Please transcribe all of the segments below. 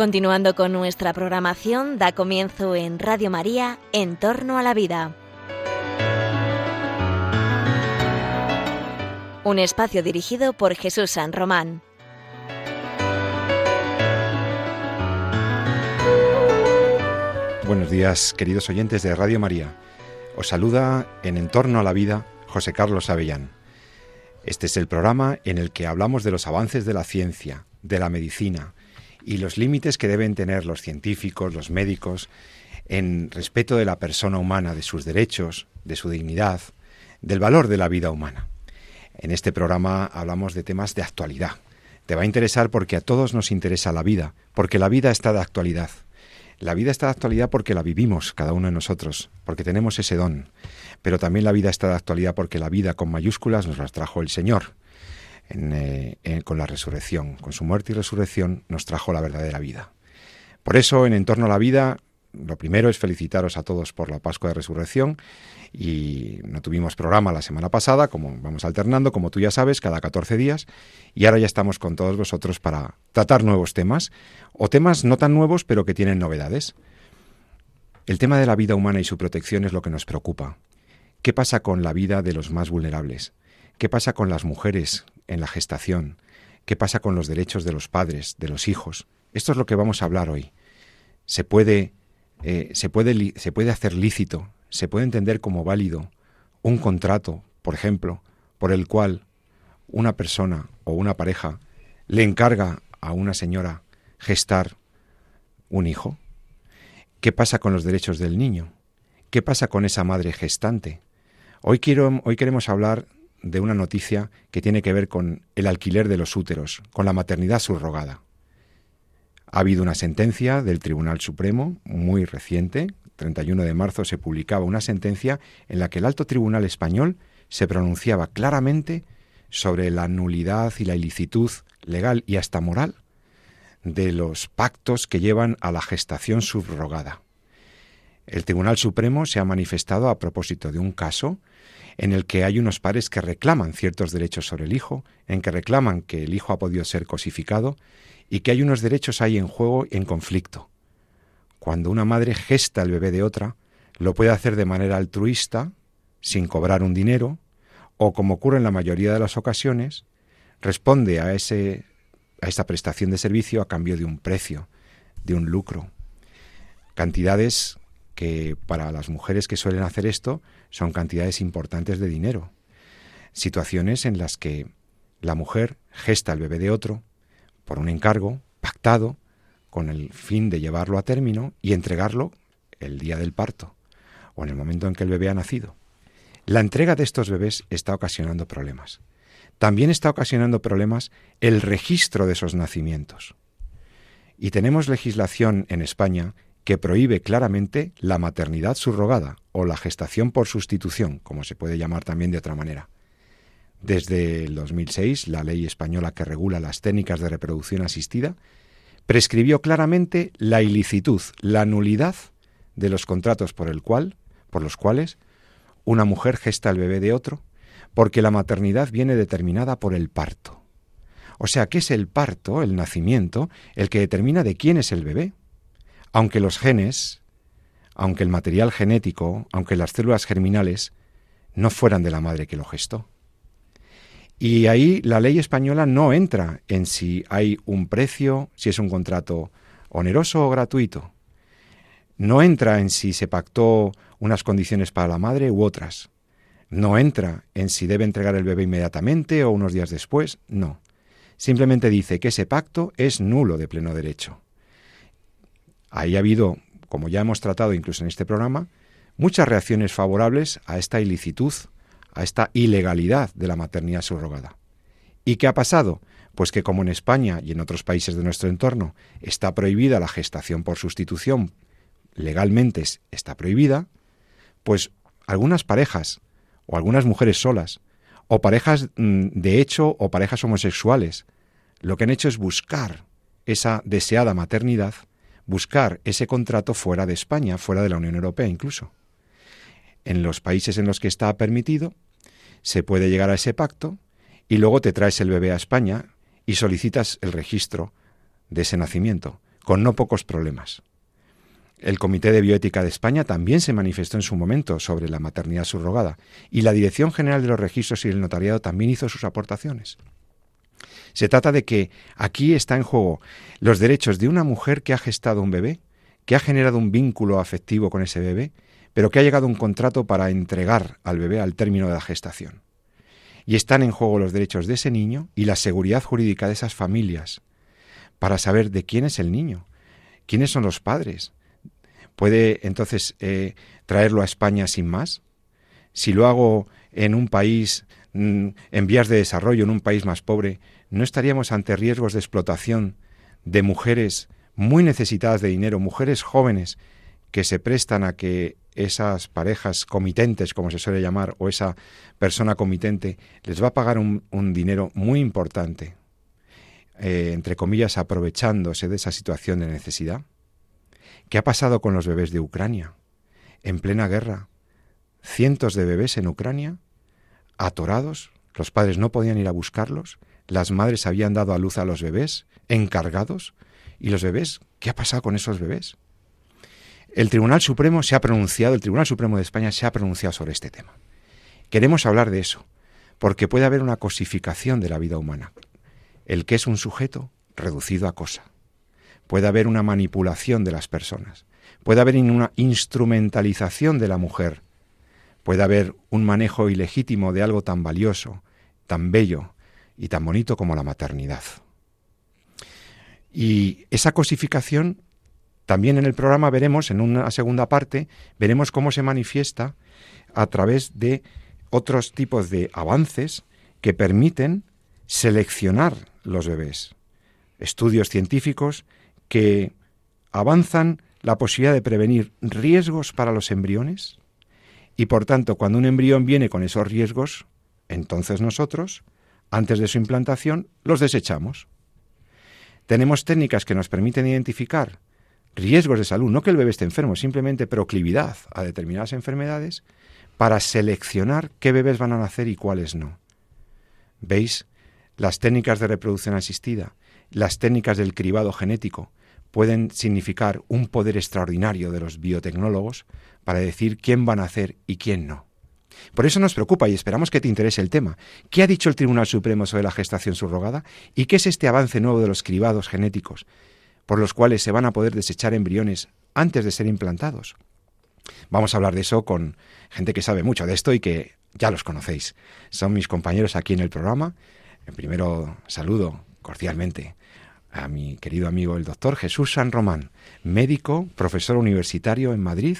Continuando con nuestra programación, da comienzo en Radio María, En torno a la vida. Un espacio dirigido por Jesús San Román. Buenos días, queridos oyentes de Radio María. Os saluda en En torno a la vida José Carlos Avellán. Este es el programa en el que hablamos de los avances de la ciencia, de la medicina, y los límites que deben tener los científicos, los médicos, en respeto de la persona humana, de sus derechos, de su dignidad, del valor de la vida humana. En este programa hablamos de temas de actualidad. Te va a interesar porque a todos nos interesa la vida, porque la vida está de actualidad. La vida está de actualidad porque la vivimos cada uno de nosotros, porque tenemos ese don. Pero también la vida está de actualidad porque la vida con mayúsculas nos las trajo el Señor. Eh, con la resurrección. Con su muerte y resurrección nos trajo la verdadera vida. Por eso, en Entorno a la Vida, lo primero es felicitaros a todos por la Pascua de Resurrección y no tuvimos programa la semana pasada, como vamos alternando, como tú ya sabes, cada 14 días, y ahora ya estamos con todos vosotros para tratar nuevos temas, o temas no tan nuevos, pero que tienen novedades. El tema de la vida humana y su protección es lo que nos preocupa. ¿Qué pasa con la vida de los más vulnerables? ¿Qué pasa con las mujeres en la gestación? ¿Qué pasa con los derechos de los padres, de los hijos? Esto es lo que vamos a hablar hoy. Se puede, eh, se puede, se puede hacer lícito, se puede entender como válido un contrato, por ejemplo, por el cual una persona o una pareja le encarga a una señora gestar un hijo. ¿Qué pasa con los derechos del niño? ¿Qué pasa con esa madre gestante? Hoy, quiero, hoy queremos hablar de una noticia que tiene que ver con el alquiler de los úteros, con la maternidad subrogada. Ha habido una sentencia del Tribunal Supremo muy reciente, 31 de marzo se publicaba una sentencia en la que el alto tribunal español se pronunciaba claramente sobre la nulidad y la ilicitud legal y hasta moral de los pactos que llevan a la gestación subrogada. El Tribunal Supremo se ha manifestado a propósito de un caso en el que hay unos padres que reclaman ciertos derechos sobre el hijo, en que reclaman que el hijo ha podido ser cosificado y que hay unos derechos ahí en juego en conflicto. Cuando una madre gesta el bebé de otra, lo puede hacer de manera altruista, sin cobrar un dinero, o como ocurre en la mayoría de las ocasiones, responde a ese a esa prestación de servicio a cambio de un precio, de un lucro. Cantidades que para las mujeres que suelen hacer esto son cantidades importantes de dinero. Situaciones en las que la mujer gesta el bebé de otro por un encargo pactado con el fin de llevarlo a término y entregarlo el día del parto o en el momento en que el bebé ha nacido. La entrega de estos bebés está ocasionando problemas. También está ocasionando problemas el registro de esos nacimientos. Y tenemos legislación en España que prohíbe claramente la maternidad subrogada o la gestación por sustitución, como se puede llamar también de otra manera. Desde el 2006, la ley española que regula las técnicas de reproducción asistida prescribió claramente la ilicitud, la nulidad de los contratos por el cual, por los cuales una mujer gesta el bebé de otro, porque la maternidad viene determinada por el parto. O sea, ¿qué es el parto, el nacimiento, el que determina de quién es el bebé? Aunque los genes, aunque el material genético, aunque las células germinales no fueran de la madre que lo gestó. Y ahí la ley española no entra en si hay un precio, si es un contrato oneroso o gratuito. No entra en si se pactó unas condiciones para la madre u otras. No entra en si debe entregar el bebé inmediatamente o unos días después. No. Simplemente dice que ese pacto es nulo de pleno derecho. Ahí ha habido, como ya hemos tratado incluso en este programa, muchas reacciones favorables a esta ilicitud, a esta ilegalidad de la maternidad subrogada. ¿Y qué ha pasado? Pues que como en España y en otros países de nuestro entorno está prohibida la gestación por sustitución, legalmente está prohibida, pues algunas parejas o algunas mujeres solas o parejas mm, de hecho o parejas homosexuales lo que han hecho es buscar esa deseada maternidad buscar ese contrato fuera de España, fuera de la Unión Europea incluso. En los países en los que está permitido, se puede llegar a ese pacto y luego te traes el bebé a España y solicitas el registro de ese nacimiento, con no pocos problemas. El Comité de Bioética de España también se manifestó en su momento sobre la maternidad subrogada y la Dirección General de los Registros y el Notariado también hizo sus aportaciones. Se trata de que aquí está en juego los derechos de una mujer que ha gestado un bebé, que ha generado un vínculo afectivo con ese bebé, pero que ha llegado a un contrato para entregar al bebé al término de la gestación. Y están en juego los derechos de ese niño y la seguridad jurídica de esas familias para saber de quién es el niño, quiénes son los padres, ¿Puede entonces eh, traerlo a España sin más? Si lo hago en un país en vías de desarrollo, en un país más pobre, ¿no estaríamos ante riesgos de explotación de mujeres muy necesitadas de dinero, mujeres jóvenes que se prestan a que esas parejas comitentes, como se suele llamar, o esa persona comitente, les va a pagar un, dinero muy importante, eh, entre comillas, aprovechándose de esa situación de necesidad? ¿Qué ha pasado con los bebés de Ucrania? En plena guerra, cientos de bebés en Ucrania, atorados, los padres no podían ir a buscarlos, las madres habían dado a luz a los bebés, encargados, y los bebés, ¿qué ha pasado con esos bebés? El Tribunal Supremo se ha pronunciado, el Tribunal Supremo de España se ha pronunciado sobre este tema. Queremos hablar de eso, porque puede haber una cosificación de la vida humana. El que es un sujeto reducido a cosa puede haber una manipulación de las personas, puede haber una instrumentalización de la mujer, puede haber un manejo ilegítimo de algo tan valioso, tan bello y tan bonito como la maternidad. Y esa cosificación, también en el programa veremos, en una segunda parte, veremos cómo se manifiesta a través de otros tipos de avances que permiten seleccionar los bebés. Estudios científicos que avanzan la posibilidad de prevenir riesgos para los embriones y por tanto cuando un embrión viene con esos riesgos, entonces nosotros, antes de su implantación, los desechamos. Tenemos técnicas que nos permiten identificar riesgos de salud, no que el bebé esté enfermo, simplemente proclividad a determinadas enfermedades, para seleccionar qué bebés van a nacer y cuáles no. ¿Veis? Las técnicas de reproducción asistida, las técnicas del cribado genético, pueden significar un poder extraordinario de los biotecnólogos para decir quién van a hacer y quién no. Por eso nos preocupa y esperamos que te interese el tema. ¿Qué ha dicho el Tribunal Supremo sobre la gestación subrogada? ¿Y qué es este avance nuevo de los cribados genéticos, por los cuales se van a poder desechar embriones antes de ser implantados? Vamos a hablar de eso con gente que sabe mucho de esto y que ya los conocéis. Son mis compañeros aquí en el programa. Primero saludo cordialmente a mi querido amigo el doctor Jesús San Román, médico, profesor universitario en Madrid,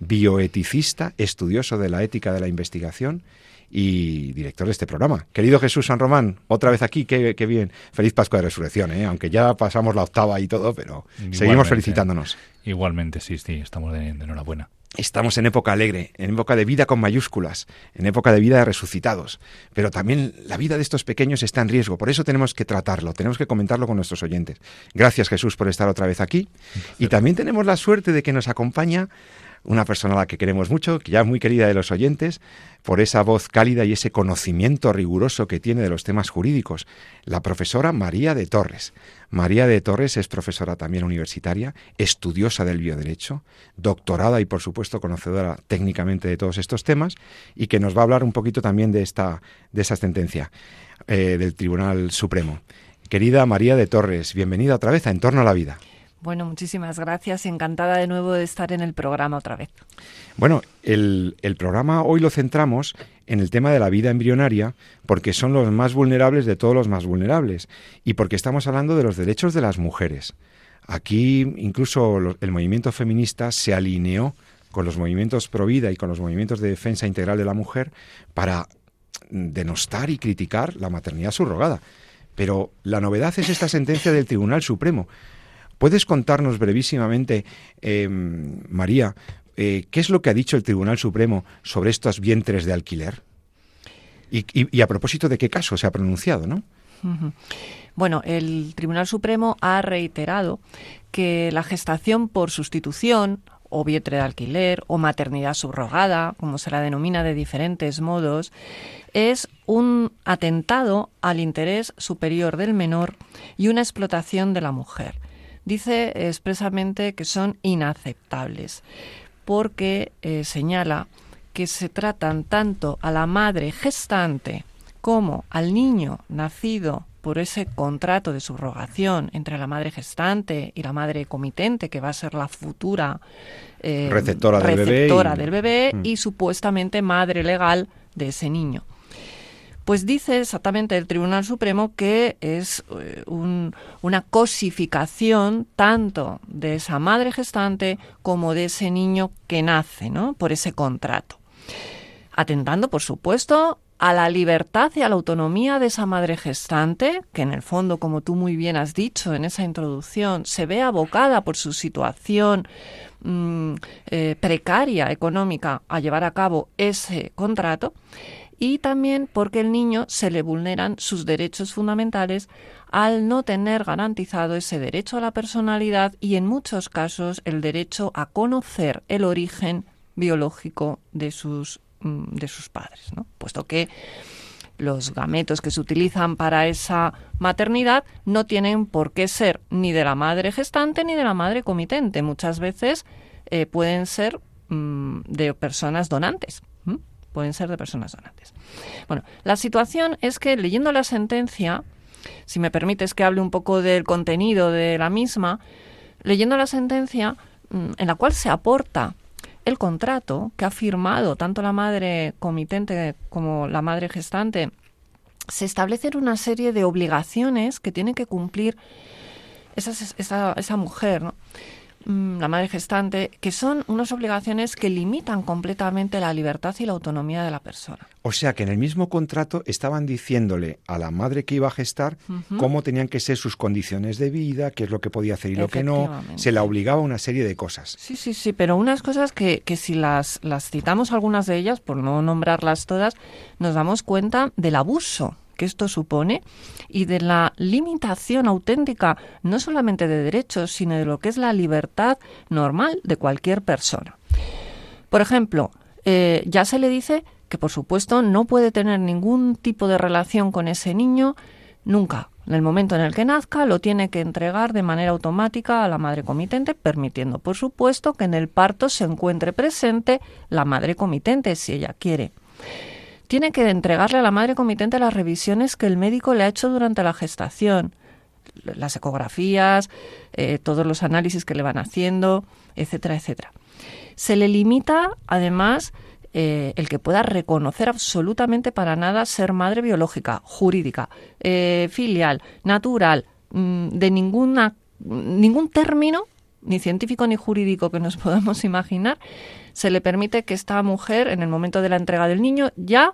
bioeticista, estudioso de la ética de la investigación y director de este programa. Querido Jesús San Román, otra vez aquí, qué, bien. Feliz Pascua de Resurrección, ¿eh? aunque ya pasamos la octava y todo, pero seguimos felicitándonos. Igualmente, sí, sí, estamos de enhorabuena. Estamos en época alegre, en época de vida con mayúsculas, en época de vida de resucitados. Pero también la vida de estos pequeños está en riesgo. Por eso tenemos que tratarlo, tenemos que comentarlo con nuestros oyentes. Gracias Jesús por estar otra vez aquí. Y también tenemos la suerte de que nos acompaña una persona a la que queremos mucho, que ya es muy querida de los oyentes, por esa voz cálida y ese conocimiento riguroso que tiene de los temas jurídicos, la profesora María de Torres. María de Torres es profesora también universitaria, estudiosa del bioderecho, doctorada y por supuesto conocedora técnicamente de todos estos temas y que nos va a hablar un poquito también de esta, de esa sentencia eh, del Tribunal Supremo. Querida María de Torres, bienvenida otra vez a Entorno a la Vida. Bueno, muchísimas gracias. Encantada de nuevo de estar en el programa otra vez. Bueno, el, programa hoy lo centramos en el tema de la vida embrionaria porque son los más vulnerables de todos los más vulnerables y porque estamos hablando de los derechos de las mujeres. Aquí incluso el movimiento feminista se alineó con los movimientos pro vida y con los movimientos de defensa integral de la mujer para denostar y criticar la maternidad subrogada. Pero la novedad es esta sentencia del Tribunal Supremo, ¿Puedes contarnos brevísimamente, eh, María, eh, qué es lo que ha dicho el Tribunal Supremo sobre estos vientres de alquiler? Y, a propósito de qué caso se ha pronunciado, ¿no? Bueno, el Tribunal Supremo ha reiterado que la gestación por sustitución o vientre de alquiler o maternidad subrogada, como se la denomina de diferentes modos, es un atentado al interés superior del menor y una explotación de la mujer dice expresamente que son inaceptables porque eh, señala que se tratan tanto a la madre gestante como al niño nacido por ese contrato de subrogación entre la madre gestante y la madre comitente, que va a ser la futura eh, receptora, del bebé, y... Mm. y supuestamente madre legal de ese niño. Pues dice exactamente el Tribunal Supremo que es eh, una cosificación tanto de esa madre gestante como de ese niño que nace, ¿no? Por ese contrato. Atentando, por supuesto, a la libertad y a la autonomía de esa madre gestante, que en el fondo, como tú muy bien has dicho en esa introducción, se ve abocada por su situación mm, eh, precaria económica a llevar a cabo ese contrato, y también porque el niño se le vulneran sus derechos fundamentales al no tener garantizado ese derecho a la personalidad y en muchos casos el derecho a conocer el origen biológico de sus Mm, de sus padres, ¿no? puesto que los gametos que se utilizan para esa maternidad no tienen por qué ser ni de la madre gestante ni de la madre comitente. Muchas veces eh, pueden ser mm, de personas donantes. Pueden ser de personas donantes. Bueno, la situación es que leyendo la sentencia, si me permites que hable un poco del contenido de la misma, leyendo la sentencia mm, en la cual se aporta el contrato que ha firmado tanto la madre comitente como la madre gestante, se establecen una serie de obligaciones que tiene que cumplir esa, esa, mujer, ¿no? Mm, la madre gestante, que son unas obligaciones que limitan completamente la libertad y la autonomía de la persona. O sea que en el mismo contrato estaban diciéndole a la madre que iba a gestar cómo tenían que ser sus condiciones de vida, qué es lo que podía hacer y lo que no. Se la obligaba a una serie de cosas. Sí, sí, sí, pero unas cosas que, que si las, las citamos algunas de ellas, por no nombrarlas todas, nos damos cuenta del abuso esto supone y de la limitación auténtica no solamente de derechos, sino de lo que es la libertad normal de cualquier persona. Por ejemplo, eh, ya se le dice que por supuesto no puede tener ningún tipo de relación con ese niño nunca. En el momento en el que nazca lo tiene que entregar de manera automática a la madre comitente, permitiendo por supuesto que en el parto se encuentre presente la madre comitente si ella quiere tiene que entregarle a la madre comitente las revisiones que el médico le ha hecho durante la gestación, las ecografías, eh, todos los análisis que le van haciendo, etcétera, etcétera. Se le limita, además, eh, el que pueda reconocer absolutamente para nada ser madre biológica, jurídica, eh, filial, natural, mm, de ninguna, ningún término, ni científico ni jurídico que nos podamos imaginar, se le permite que esta mujer, en el momento de la entrega del niño, ya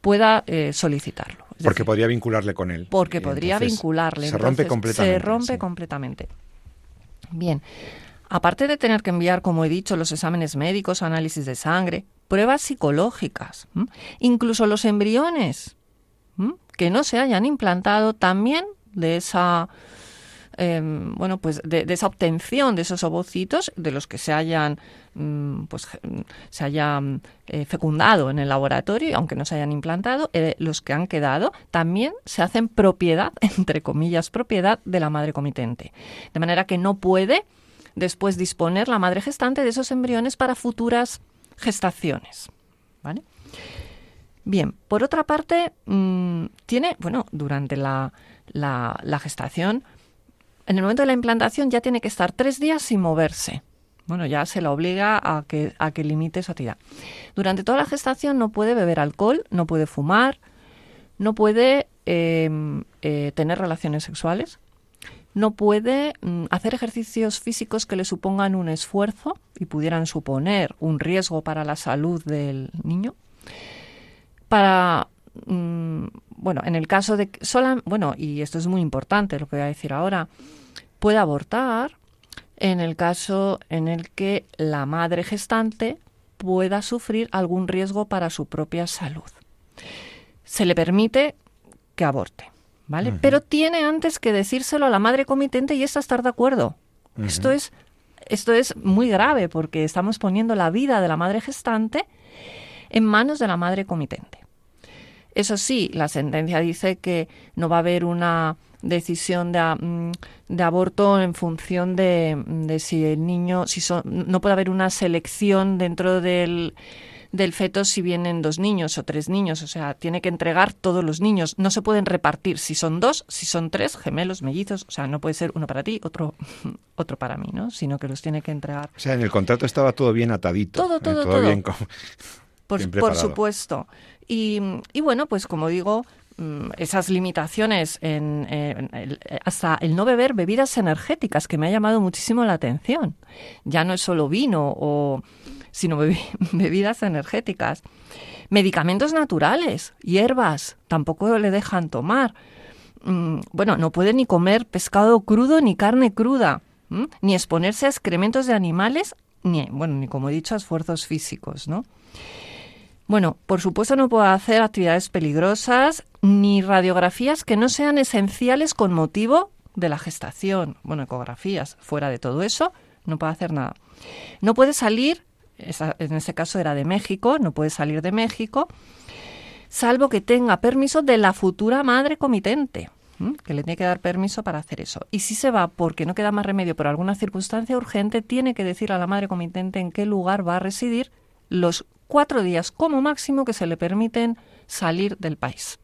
pueda eh, solicitarlo. porque podría vincularle con él. Porque podría vincularle. Se rompe completamente. Se rompe completamente. Bien. Aparte de tener que enviar, como he dicho, los exámenes médicos, análisis de sangre, pruebas psicológicas, incluso los embriones que no se hayan implantado también de esa Em, bueno, pues de, esa obtención de esos ovocitos, de los que se hayan, mm, pues, se hayan eh, fecundado en el laboratorio, aunque no se hayan implantado, eh, los que han quedado también se hacen propiedad, entre comillas, propiedad de la madre comitente. De manera que no puede después disponer la madre gestante de esos embriones para futuras gestaciones. ¿Vale? Bien, por otra parte, mm, tiene, bueno, durante la, la, gestación, en el momento de la implantación ya tiene que estar tres días sin moverse. Bueno, ya se la obliga a que, a que limite su actividad. Durante toda la gestación no puede beber alcohol, no puede fumar, no puede em, eh, tener relaciones sexuales, no puede mm, hacer ejercicios físicos que le supongan un esfuerzo y pudieran suponer un riesgo para la salud del niño. Para mm, bueno, en el caso de sola, bueno, y esto es muy importante lo que voy a decir ahora, puede abortar en el caso en el que la madre gestante pueda sufrir algún riesgo para su propia salud. Se le permite que aborte, ¿vale? Pero tiene antes que decírselo a la madre comitente y esta estar de acuerdo. Esto es esto es muy grave porque estamos poniendo la vida de la madre gestante en manos de la madre comitente. Eso sí, la sentencia dice que no va a haber una decisión de, mm, de aborto en función de, de si el niño, si son, no puede haber una selección dentro del del feto si vienen dos niños o tres niños, o sea, tiene que entregar todos los niños, no se pueden repartir si son dos, si son tres, gemelos, mellizos, o sea, no puede ser uno para ti, otro otro para mí, ¿no? Sino que los tiene que entregar. O sea, en el contrato estaba todo bien atadito. Todo, todo, todo. Bien por, por supuesto. Y, bueno, pues como digo, mm, esas limitaciones en, hasta el no beber bebidas energéticas que me ha llamado muchísimo la atención. Ya no es solo vino o sino bebidas energéticas. Medicamentos naturales, hierbas, tampoco le dejan tomar. Mm, bueno, no puede ni comer pescado crudo ni carne cruda, ni exponerse a excrementos de animales, ni, bueno, ni como he dicho, a esfuerzos físicos, ¿no? Bueno, por supuesto no puede hacer actividades peligrosas ni radiografías que no sean esenciales con motivo de la gestación. Bueno, ecografías, fuera de todo eso, no puede hacer nada. No puede salir en ese caso era de México, no puede salir de México, salvo que tenga permiso de la futura madre comitente, que le tiene que dar permiso para hacer eso. Y si se va porque no queda más remedio por alguna circunstancia urgente, tiene que decir a la madre comitente en qué lugar va a residir los cuatro días como máximo que se le permiten salir del país.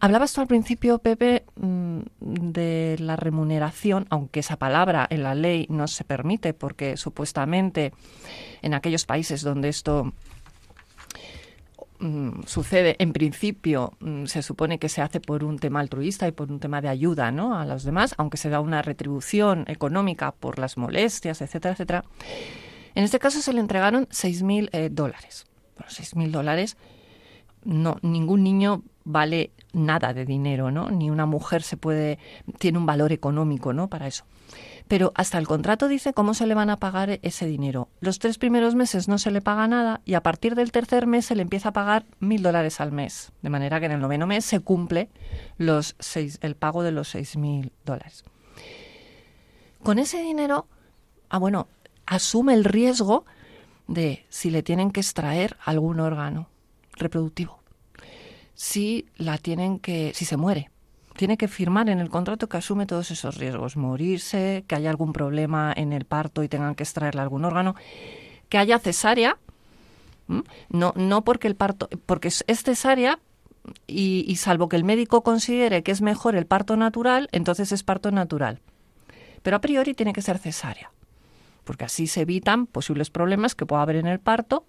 Hablabas tú al principio, Pepe, mm, de la remuneración, aunque esa palabra en la ley no se permite, porque supuestamente en aquellos países donde esto mm, sucede, en principio mm, se supone que se hace por un tema altruista y por un tema de ayuda ¿no? a los demás, aunque se da una retribución económica por las molestias, etcétera, etcétera. En este caso se le entregaron 6.000 eh, dólares. Bueno, 6.000 dólares, no, ningún niño vale nada de dinero, ¿no? Ni una mujer se puede tiene un valor económico, ¿no? Para eso. Pero hasta el contrato dice cómo se le van a pagar ese dinero. Los tres primeros meses no se le paga nada y a partir del tercer mes se le empieza a pagar mil dólares al mes. De manera que en el noveno mes se cumple los seis, el pago de los seis mil dólares. Con ese dinero, ah, bueno, asume el riesgo de si le tienen que extraer algún órgano reproductivo si la tienen que, si se muere. Tiene que firmar en el contrato que asume todos esos riesgos, morirse, que haya algún problema en el parto y tengan que extraerle algún órgano, que haya cesárea, no, no porque el parto, porque es cesárea y, y salvo que el médico considere que es mejor el parto natural, entonces es parto natural. Pero a priori tiene que ser cesárea, porque así se evitan posibles problemas que pueda haber en el parto.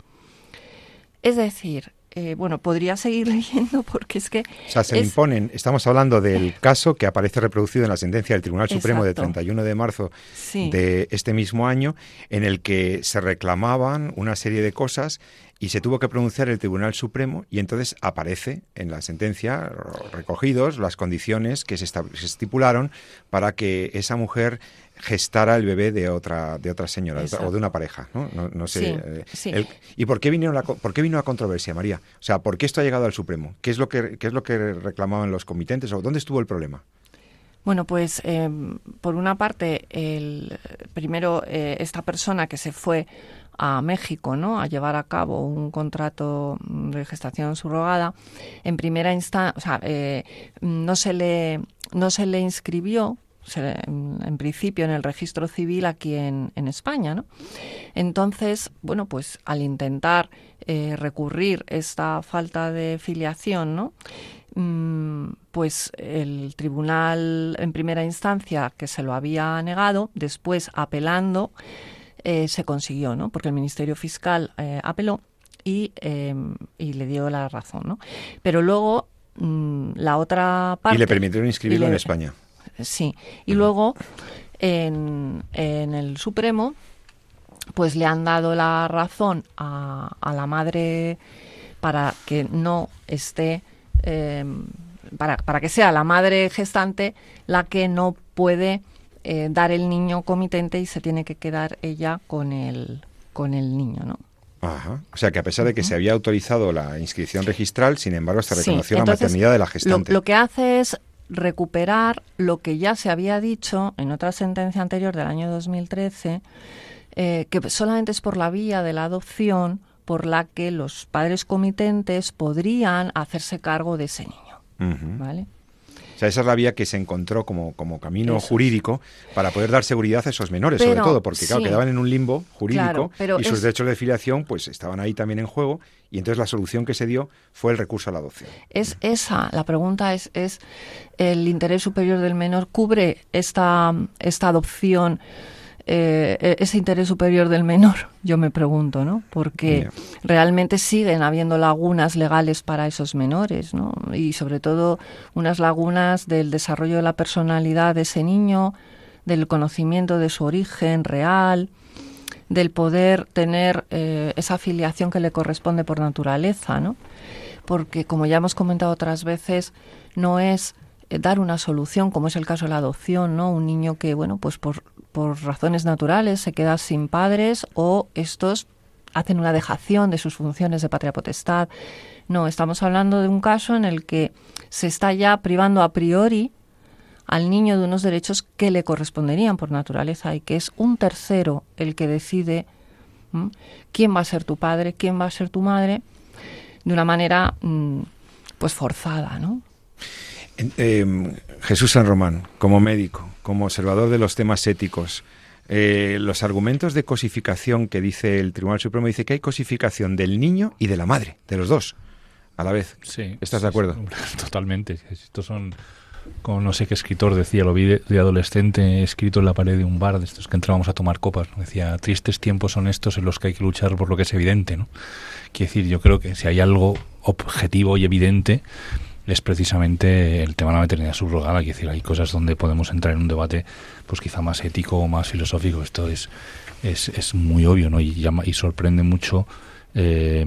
Es decir, eh, bueno, podría seguir leyendo porque es que... O sea, se imponen, estamos hablando del caso que aparece reproducido en la sentencia del Tribunal Supremo de 31 de marzo de este mismo año, en el que se reclamaban una serie de cosas y se tuvo que pronunciar el Tribunal Supremo y entonces aparece en la sentencia recogidos las condiciones que se, estipularon para que esa mujer gestara el bebé de otra de otra señora o de una pareja, ¿no? no, sé. Eh, ¿Y por qué vino la por qué vino la controversia, María? O sea, ¿por qué esto ha llegado al Supremo? ¿Qué es lo que qué es lo que reclamaban los comitentes o dónde estuvo el problema? Bueno, pues eh, por una parte, el, primero eh, esta persona que se fue a México, ¿no? A llevar a cabo un contrato de gestación subrogada. En primera instancia, o sea, eh, no se le no se le inscribió en principio en el registro civil aquí en, en, España, ¿no? Entonces, bueno, pues al intentar eh, recurrir esta falta de filiación, ¿no? Mm, pues el tribunal en primera instancia que se lo había negado, después apelando, eh, se consiguió, ¿no? Porque el Ministerio Fiscal eh, apeló y, em, y, le dio la razón, ¿no? Pero luego mm, la otra parte... Y le permitieron inscribirlo en España. Sí. Y luego en, en, el Supremo pues le han dado la razón a, a la madre para que no esté... Em, para, para que sea la madre gestante la que no puede eh, dar el niño comitente y se tiene que quedar ella con el, con el niño, ¿no? Ajá. O sea que a pesar de que se había autorizado la inscripción registral, sin embargo se reconoció la maternidad de la gestante. Lo, que hace es recuperar lo que ya se había dicho en otra sentencia anterior del año 2013, eh, que solamente es por la vía de la adopción por la que los padres comitentes podrían hacerse cargo de ese niño. ¿Vale? Sea, esa es la vía que se encontró como, como camino jurídico para poder dar seguridad a esos menores, sobre todo, porque claro, quedaban en un limbo jurídico y sus derechos de filiación pues estaban ahí también en juego y entonces la solución que se dio fue el recurso a la adopción. Es esa, la pregunta es, es ¿el interés superior del menor cubre esta, esta adopción? Eh, e-, ese interés superior del menor, yo me pregunto, ¿no? Porque realmente siguen habiendo lagunas legales para esos menores, ¿no? Y sobre todo unas lagunas del desarrollo de la personalidad de ese niño, del conocimiento de su origen real, del poder tener eh, esa afiliación que le corresponde por naturaleza, ¿no? Porque, como ya hemos comentado otras veces, no es dar una solución, como es el caso de la adopción, ¿no? Un niño que, bueno, pues por por razones naturales se queda sin padres o estos hacen una dejación de sus funciones de patria potestad. No, estamos hablando de un caso en el que se está ya privando a priori al niño de unos derechos que le corresponderían por naturaleza y que es un tercero el que decide quién va a ser tu padre, quién va a ser tu madre, de una manera mm, pues forzada, ¿no? Em, Jesús San Román, como médico, como observador de los temas éticos, eh, los argumentos de cosificación que dice el Tribunal Supremo dice que hay cosificación del niño y de la madre, de los dos, a la vez. Sí. ¿Estás de acuerdo? totalmente. Estos son, como no sé qué escritor decía, lo vi de, adolescente escrito en la pared de un bar, de estos que entrábamos a tomar copas. Decía, tristes tiempos son estos en los que hay que luchar por lo que es evidente. ¿no? Quiere decir, yo creo que si hay algo objetivo y evidente, es precisamente el tema de la maternidad subrogada. Es decir, hay cosas donde podemos entrar en un debate, pues quizá más ético o más filosófico. Esto es, es, es muy obvio, ¿no? Y, llama, y sorprende mucho. Eh,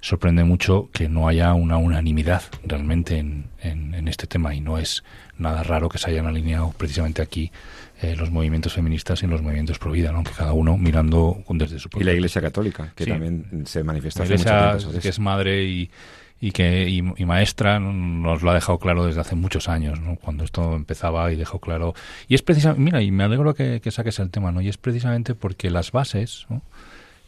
sorprende mucho que no haya una unanimidad realmente en, en, este tema y no es nada raro que se hayan alineado precisamente aquí eh, los movimientos feministas y los movimientos pro vida, ¿no? que cada uno mirando desde su Y la Iglesia Católica, que también se manifiesta. La Iglesia que es madre y, y que y, maestra nos lo ha dejado claro desde hace muchos años, ¿no? cuando esto empezaba y dejó claro. Y es precisamente, mira, y me alegro que, saques el tema, ¿no? Y es precisamente porque las bases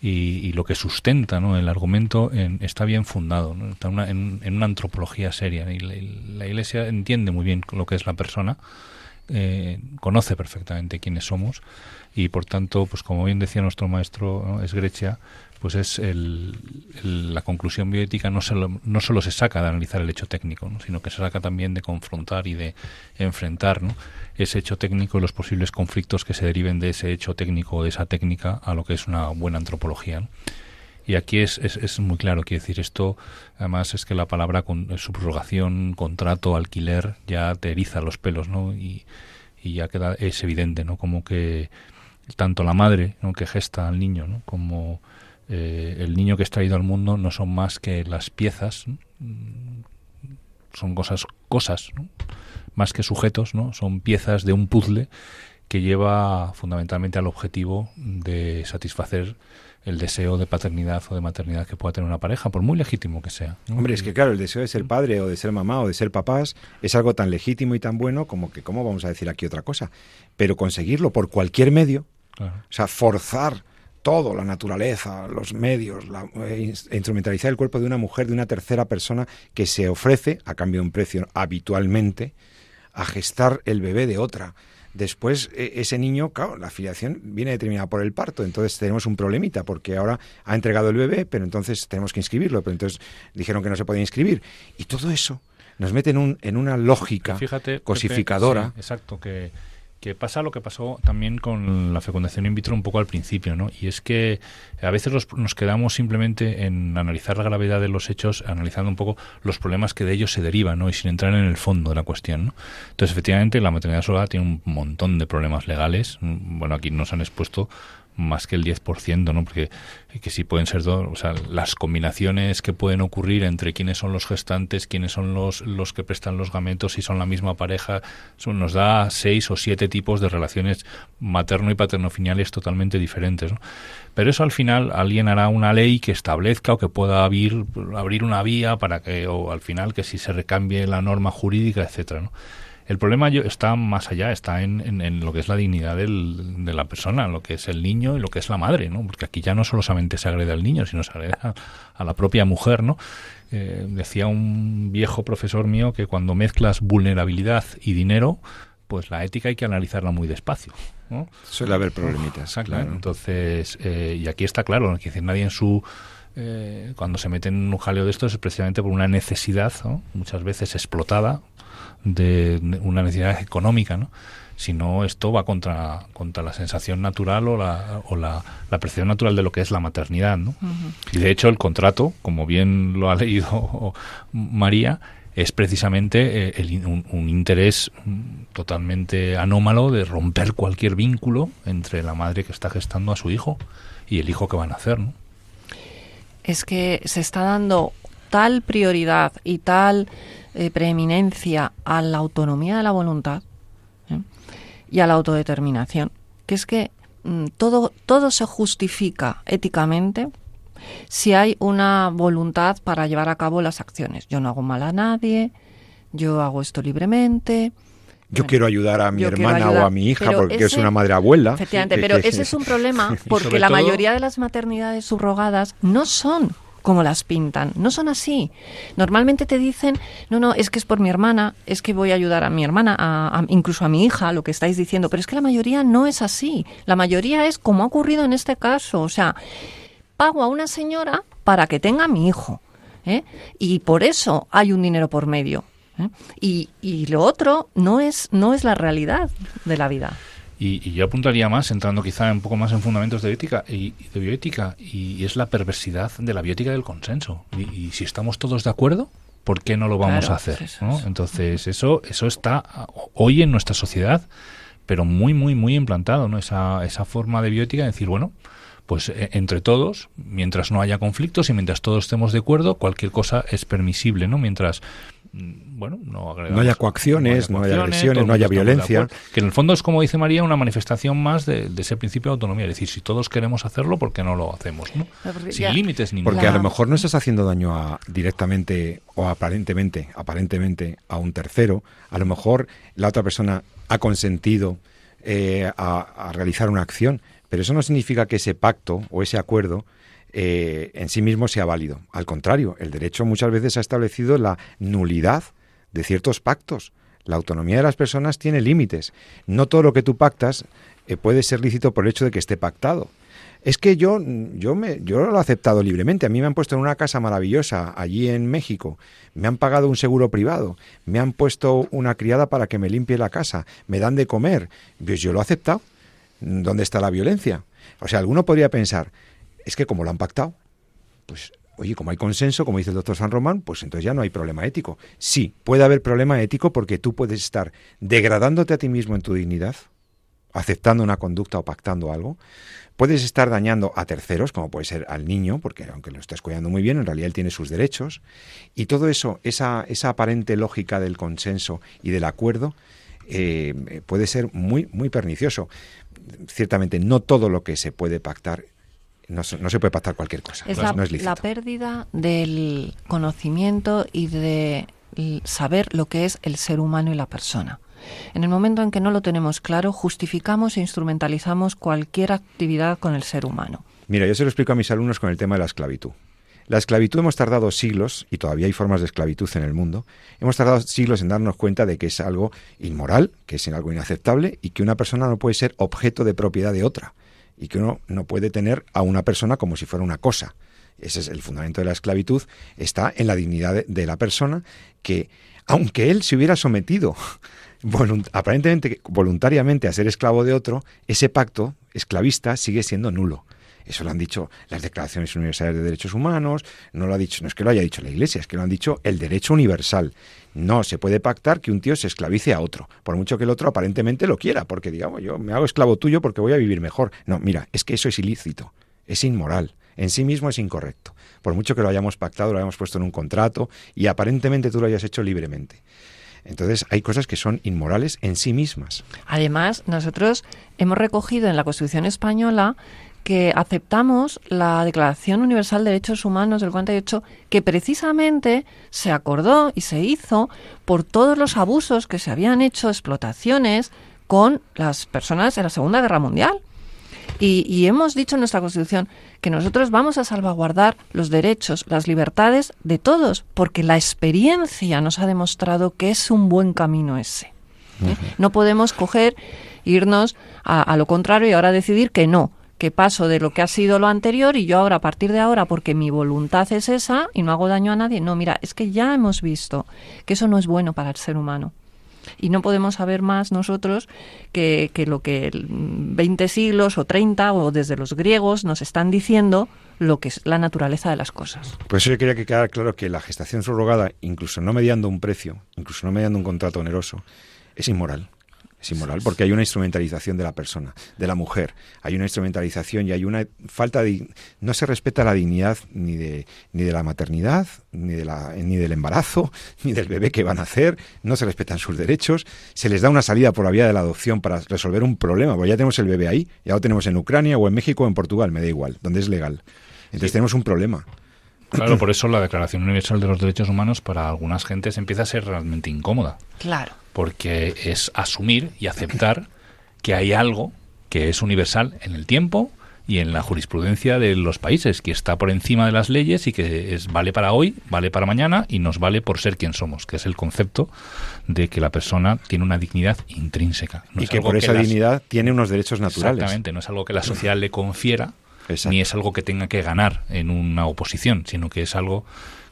y, lo que sustenta ¿no? el argumento está bien fundado, ¿no? está en, una antropología seria. Y la, Iglesia entiende muy bien lo que es la persona, eh, conoce perfectamente quiénes somos y por tanto, pues como bien decía nuestro maestro es Grecia, pues es la conclusión bioética no solo, no solo se saca de analizar el hecho técnico, sino que se saca también de confrontar y de enfrentar ese hecho técnico y los posibles conflictos que se deriven de ese hecho técnico o de esa técnica a lo que es una buena antropología. Y aquí es, es, muy claro, quiere decir esto, además es que la palabra con, eh, subrogación, contrato, alquiler, ya te eriza los pelos, ¿no? Y, y ya queda, es evidente, ¿no? Como que tanto la madre, ¿no? que gesta al niño, ¿no? como eh, el niño que es traído al mundo no son más que las piezas, son cosas, cosas, más que sujetos, ¿no? son piezas de un puzzle que lleva fundamentalmente al objetivo de satisfacer el deseo de paternidad o de maternidad que pueda tener una pareja, por muy legítimo que sea. Hombre, es que claro, el deseo de ser padre o de ser mamá o de ser papás es algo tan legítimo y tan bueno como que, ¿cómo vamos a decir aquí otra cosa? Pero conseguirlo por cualquier medio, o sea, forzar todo, la naturaleza, los medios, la, eh, instrumentalizar el cuerpo de una mujer, de una tercera persona que se ofrece, a cambio de un precio habitualmente, a gestar el bebé de otra. Después, e, ese niño, claro, la afiliación viene determinada por el parto, entonces tenemos un problemita, porque ahora ha entregado el bebé, pero entonces tenemos que inscribirlo, pero entonces dijeron que no se podía inscribir. Y todo eso nos mete en, un, en una lógica cosificadora. exacto, que que pasa lo que pasó también con la fecundación in vitro un poco al principio, ¿no? Y es que a veces nos quedamos simplemente en analizar la gravedad de los hechos, analizando un poco los problemas que de ellos se derivan, ¿no? Y sin entrar en el fondo de la cuestión, ¿no? Entonces, efectivamente, la maternidad sola tiene un montón de problemas legales. Bueno, aquí nos han expuesto más que el 10%, ¿no? Porque que sí pueden ser dos, o sea, las combinaciones que pueden ocurrir entre quiénes son los gestantes, quiénes son los, los que prestan los gametos, si son la misma pareja, nos da seis o siete tipos de relaciones materno y paternofiliales totalmente diferentes, ¿no? Pero eso al final alguien hará una ley que establezca o que pueda abrir, abrir una vía para que, o al final que si se recambie la norma jurídica, etcétera, ¿no? El problema yo, está más allá, está en, en, lo que es la dignidad del, de la persona, lo que es el niño y lo que es la madre, ¿no? Porque aquí ya no solamente se agrede al niño, sino se agrede a, la propia mujer, ¿no? Eh, decía un viejo profesor mío que cuando mezclas vulnerabilidad y dinero, pues la ética hay que analizarla muy despacio. ¿no? Suele haber problemitas. Claro. Entonces, eh, y aquí está claro, que decir, nadie en su eh, cuando se mete en un jaleo de estos es precisamente por una necesidad, muchas veces explotada, de una necesidad económica, ¿no? Si no, esto va contra, contra la sensación natural o la, o la, la percepción natural de lo que es la maternidad, ¿no? Y de hecho el contrato, como bien lo ha leído María, es precisamente eh, un, interés totalmente anómalo de romper cualquier vínculo entre la madre que está gestando a su hijo y el hijo que van a hacer, ¿no? es que se está dando tal prioridad y tal eh, preeminencia a la autonomía de la voluntad ¿eh? y a la autodeterminación, que es que mm, todo, todo se justifica éticamente si hay una voluntad para llevar a cabo las acciones. Yo no hago mal a nadie, yo hago esto libremente, yo quiero ayudar a mi hermana o a mi hija porque es una madre abuela. Efectivamente, pero ese es un problema porque la mayoría de las maternidades subrogadas no son como las pintan. No son así. Normalmente te dicen, no, no, es que es por mi hermana, es que voy a ayudar a mi hermana, a, incluso a mi hija, lo que estáis diciendo, pero es que la mayoría no es así. La mayoría es como ha ocurrido en este caso. O sea, pago a una señora para que tenga a mi hijo. ¿eh? Y por eso hay un dinero por medio. ¿eh? Y, y, lo otro no es, no es la realidad de la vida. Y, yo apuntaría más, entrando quizá un poco más en fundamentos de ética y, de bioética, y, es la perversidad de la bioética del consenso. Y, si estamos todos de acuerdo, ¿por qué no lo vamos a hacer? Entonces, eso, eso está hoy en nuestra sociedad, pero muy, muy, muy implantado, ¿no? Esa, esa forma de bioética de decir, bueno, pues e, entre todos, mientras no haya conflictos y mientras todos estemos de acuerdo, cualquier cosa es permisible, ¿no? Mientras bueno, no, no haya coacciones, no haya, agresiones, no haya violencia. Que en el fondo es, como dice María, una manifestación más de, ese principio de autonomía. Es decir, si todos queremos hacerlo, ¿por qué no lo hacemos? ¿no? Sin límites ni Porque a lo mejor no estás haciendo daño a, directamente o aparentemente, aparentemente a un tercero. A lo mejor la otra persona ha consentido eh, a realizar una acción pero eso no significa que ese pacto o ese acuerdo eh, en sí mismo sea válido. Al contrario, el derecho muchas veces ha establecido la nulidad de ciertos pactos. La autonomía de las personas tiene límites. No todo lo que tú pactas eh, puede ser lícito por el hecho de que esté pactado. Es que yo, yo, me, yo lo he aceptado libremente. A mí me han puesto en una casa maravillosa allí en México. Me han pagado un seguro privado. Me han puesto una criada para que me limpie la casa. Me dan de comer. Pues yo lo he aceptado. ¿dónde está la violencia? O sea, alguno podría pensar, es que como lo han pactado, pues oye, como hay consenso, como dice el doctor San Román, pues entonces ya no hay problema ético. Sí, puede haber problema ético porque tú puedes estar degradándote a ti mismo en tu dignidad, aceptando una conducta o pactando algo. Puedes estar dañando a terceros, como puede ser al niño, porque aunque lo estés cuidando muy bien, en realidad él tiene sus derechos. Y todo eso, esa, aparente lógica del consenso y del acuerdo, eh, puede ser muy, muy pernicioso ciertamente no todo lo que se puede pactar no, no, se puede pactar cualquier cosa. Es la, no es la pérdida del conocimiento y de saber lo que es el ser humano y la persona. En el momento en que no lo tenemos claro, justificamos e instrumentalizamos cualquier actividad con el ser humano. Mira, yo se lo explico a mis alumnos con el tema de la esclavitud. La esclavitud hemos tardado siglos, y todavía hay formas de esclavitud en el mundo, hemos tardado siglos en darnos cuenta de que es algo inmoral, que es algo inaceptable, y que una persona no puede ser objeto de propiedad de otra, y que uno no puede tener a una persona como si fuera una cosa. Ese es el fundamento de la esclavitud, está en la dignidad de, la persona que, aunque él se hubiera sometido aparentemente voluntariamente a ser esclavo de otro, ese pacto esclavista sigue siendo nulo. Eso lo han dicho las declaraciones universales de derechos humanos, no lo ha dicho, no es que lo haya dicho la Iglesia, es que lo han dicho el derecho universal. No se puede pactar que un tío se esclavice a otro, por mucho que el otro aparentemente lo quiera, porque digamos, yo me hago esclavo tuyo porque voy a vivir mejor. No, mira, es que eso es ilícito, es inmoral, en sí mismo es incorrecto. Por mucho que lo hayamos pactado, lo hayamos puesto en un contrato y aparentemente tú lo hayas hecho libremente. Entonces hay cosas que son inmorales en sí mismas. Además, nosotros hemos recogido en la Constitución española que aceptamos la Declaración Universal de Derechos Humanos del 48, que precisamente se acordó y se hizo por todos los abusos que se habían hecho, explotaciones con las personas en la Segunda Guerra Mundial. Y, hemos dicho en nuestra Constitución que nosotros vamos a salvaguardar los derechos, las libertades de todos, porque la experiencia nos ha demostrado que es un buen camino ese. ¿eh? No podemos coger, irnos a, lo contrario y ahora decidir que no, que paso de lo que ha sido lo anterior y yo ahora, a partir de ahora, porque mi voluntad es esa y no hago daño a nadie. No, mira, es que ya hemos visto que eso no es bueno para el ser humano y no podemos saber más nosotros que, lo que 20 siglos o 30 o desde los griegos nos están diciendo lo que es la naturaleza de las cosas. Pues yo quería que quedara claro que la gestación subrogada, incluso no mediando un precio, incluso no mediando un contrato oneroso, es inmoral es inmoral porque hay una instrumentalización de la persona, de la mujer. Hay una instrumentalización y hay una falta de no se respeta la dignidad ni de ni de la maternidad, ni de la ni del embarazo, ni del bebé que van a hacer, no se respetan sus derechos, se les da una salida por la vía de la adopción para resolver un problema, porque ya tenemos el bebé ahí, ya lo tenemos en Ucrania o en México o en Portugal, me da igual, donde es legal. Entonces tenemos un problema. Claro, por eso la Declaración Universal de los Derechos Humanos para algunas gentes empieza a ser realmente incómoda. Claro. Porque es asumir y aceptar que hay algo que es universal en el tiempo y en la jurisprudencia de los países, que está por encima de las leyes y que es vale para hoy, vale para mañana y nos vale por ser quien somos, que es el concepto de que la persona tiene una dignidad intrínseca. y que por esa dignidad tiene unos derechos naturales. Exactamente, no es algo que la sociedad le confiera, ni es algo que tenga que ganar en una oposición, sino que es algo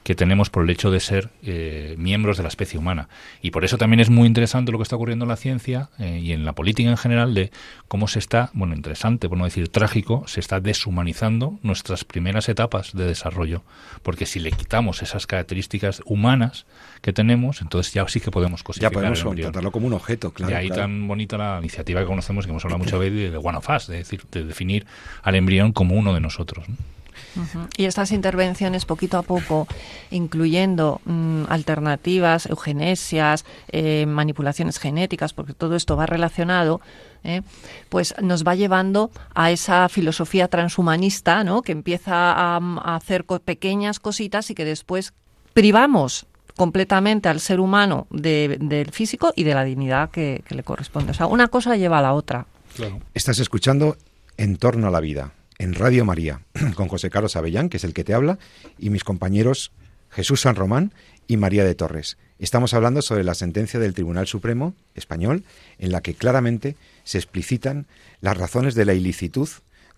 que tenemos por el hecho de ser eh, miembros de la especie humana. Y por eso también es muy interesante lo que está ocurriendo en la ciencia eh, y en la política en general de cómo se está, bueno, interesante, por no decir trágico, se está deshumanizando nuestras primeras etapas de desarrollo. Porque si le quitamos esas características humanas que tenemos, entonces ya sí que podemos cosificar Ya podemos tratarlo como un objeto, claro. Y ahí tan bonita la iniciativa que conocemos, que hemos hablado muchas veces de One of Us, de, decir, de definir al embrión como uno de nosotros. Y estas intervenciones poquito a poco, incluyendo mm, alternativas, eugenesias, eh, manipulaciones genéticas, porque todo esto va relacionado, ¿eh? pues nos va llevando a esa filosofía transhumanista, ¿no? que empieza a, hacer pequeñas cositas y que después privamos completamente al ser humano del físico y de la dignidad que, le corresponde. O sea, una cosa lleva a la otra. Estás escuchando En torno a la vida en Radio María, con José Carlos Avellán, que es el que te habla, y mis compañeros Jesús San Román y María de Torres. Estamos hablando sobre la sentencia del Tribunal Supremo español, en la que claramente se explicitan las razones de la ilicitud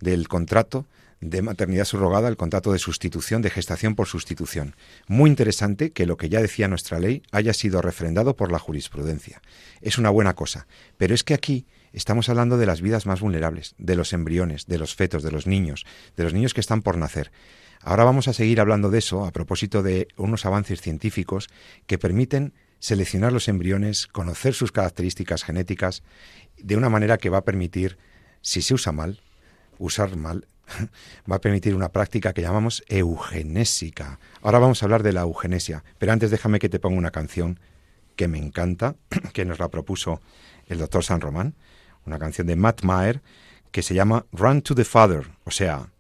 del contrato de maternidad subrogada, el contrato de sustitución, de gestación por sustitución. Muy interesante que lo que ya decía nuestra ley haya sido refrendado por la jurisprudencia. Es una buena cosa, pero es que aquí Estamos hablando de las vidas más vulnerables, de los embriones, de los fetos, de los niños, de los niños que están por nacer. Ahora vamos a seguir hablando de eso a propósito de unos avances científicos que permiten seleccionar los embriones, conocer sus características genéticas, de una manera que va a permitir, si se usa mal, usar mal, va a permitir una práctica que llamamos eugenésica. Ahora vamos a hablar de la eugenesia, pero antes déjame que te ponga una canción que me encanta, que nos la propuso el doctor San Román, una canción de Matt Maher que se llama Run to the Father, o sea,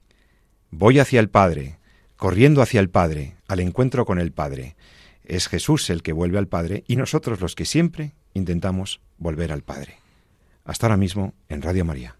voy hacia el Padre, corriendo hacia el Padre, al encuentro con el Padre. Es Jesús el que vuelve al Padre y nosotros los que siempre intentamos volver al Padre. Hasta ahora mismo en Radio María.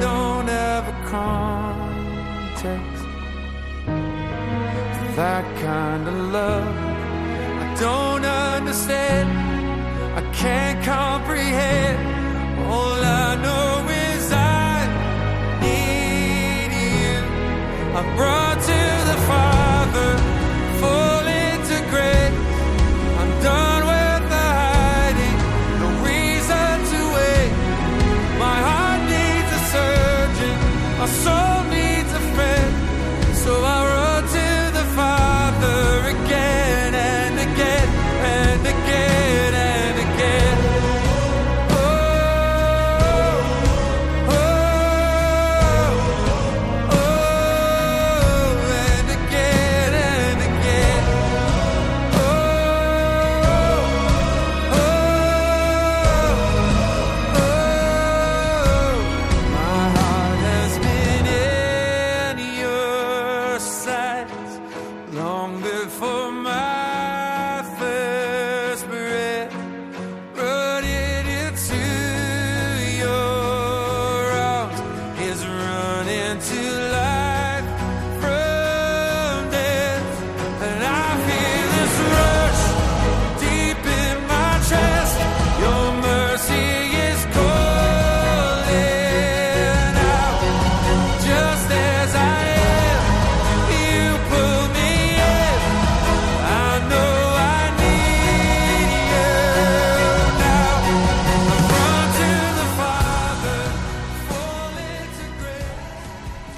Don't have a context that kind of love. I don't understand. I can't comprehend. All I know is I need you. I'm brought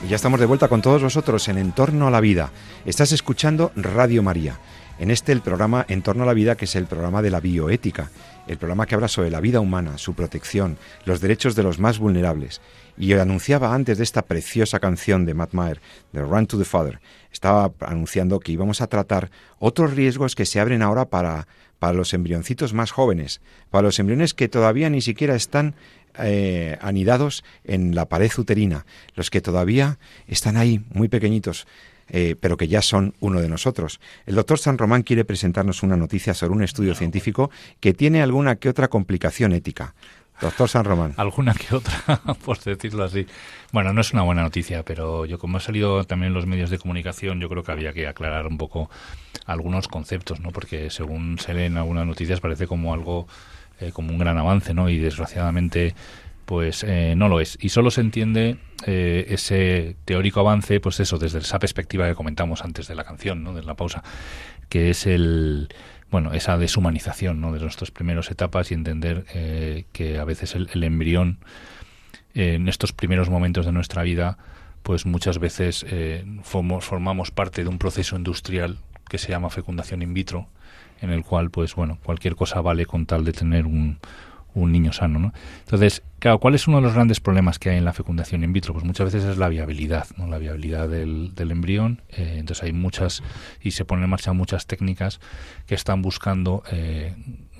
Y ya estamos de vuelta con todos vosotros en Entorno a la Vida. Estás escuchando Radio María. En este el programa En torno a la vida, que es el programa de la bioética, el programa que habla sobre la vida humana, su protección, los derechos de los más vulnerables. Y anunciaba antes de esta preciosa canción de Matt Maher, de Run to the Father, estaba anunciando que íbamos a tratar otros riesgos que se abren ahora para, para los embrioncitos más jóvenes, para los embriones que todavía ni siquiera están eh, anidados en la pared uterina, los que todavía están ahí, muy pequeñitos, eh, pero que ya son uno de nosotros. El doctor San Román quiere presentarnos una noticia sobre un estudio científico que tiene alguna que otra complicación ética. Doctor San Román. Alguna que otra, por decirlo así. Bueno, no es una buena noticia, pero yo como he salido también en los medios de comunicación, yo creo que había que aclarar un poco algunos conceptos, ¿no? Porque según se leen algunas noticias parece como algo, eh, como un gran avance, ¿no? Y desgraciadamente, pues eh, no lo es. Y solo se entiende eh, ese teórico avance, pues eso, desde esa perspectiva que comentamos antes de la canción, ¿no? De la pausa, que es el bueno, esa deshumanización ¿no? de nuestras primeras etapas y entender que a veces el, embrión en estos primeros momentos de nuestra vida, pues muchas veces formamos parte de un proceso industrial que se llama fecundación in vitro, en el cual, pues bueno, cualquier cosa vale con tal de tener un, un niño sano, ¿no? Entonces, claro, ¿cuál es uno de los grandes problemas que hay en la fecundación in vitro? Pues muchas veces es la viabilidad, ¿no? La viabilidad del, del embrión. Eh, entonces hay muchas, y se ponen en marcha muchas técnicas que están buscando eh,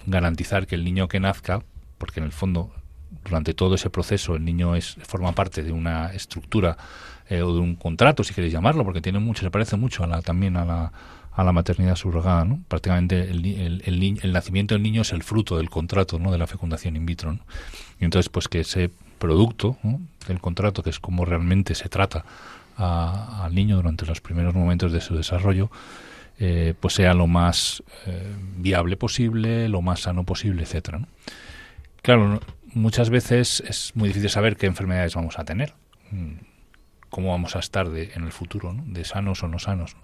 garantizar que el niño que nazca, porque en el fondo, durante todo ese proceso, el niño es forma parte de una estructura eh, o de un contrato, si queréis llamarlo, porque tiene mucho, se parece mucho a la, también a la, a la maternidad subrogada, ¿no? Prácticamente el, el, el, el, nacimiento del niño es el fruto del contrato, ¿no? De la fecundación in vitro, ¿no? Y entonces, pues que ese producto del contrato, que es como realmente se trata a, al niño durante los primeros momentos de su desarrollo, eh, pues sea lo más eh, viable posible, lo más sano posible, etcétera. ¿no? Claro, muchas veces es muy difícil saber qué enfermedades vamos a tener, cómo vamos a estar de, en el futuro, ¿no? de sanos o no sanos. ¿no?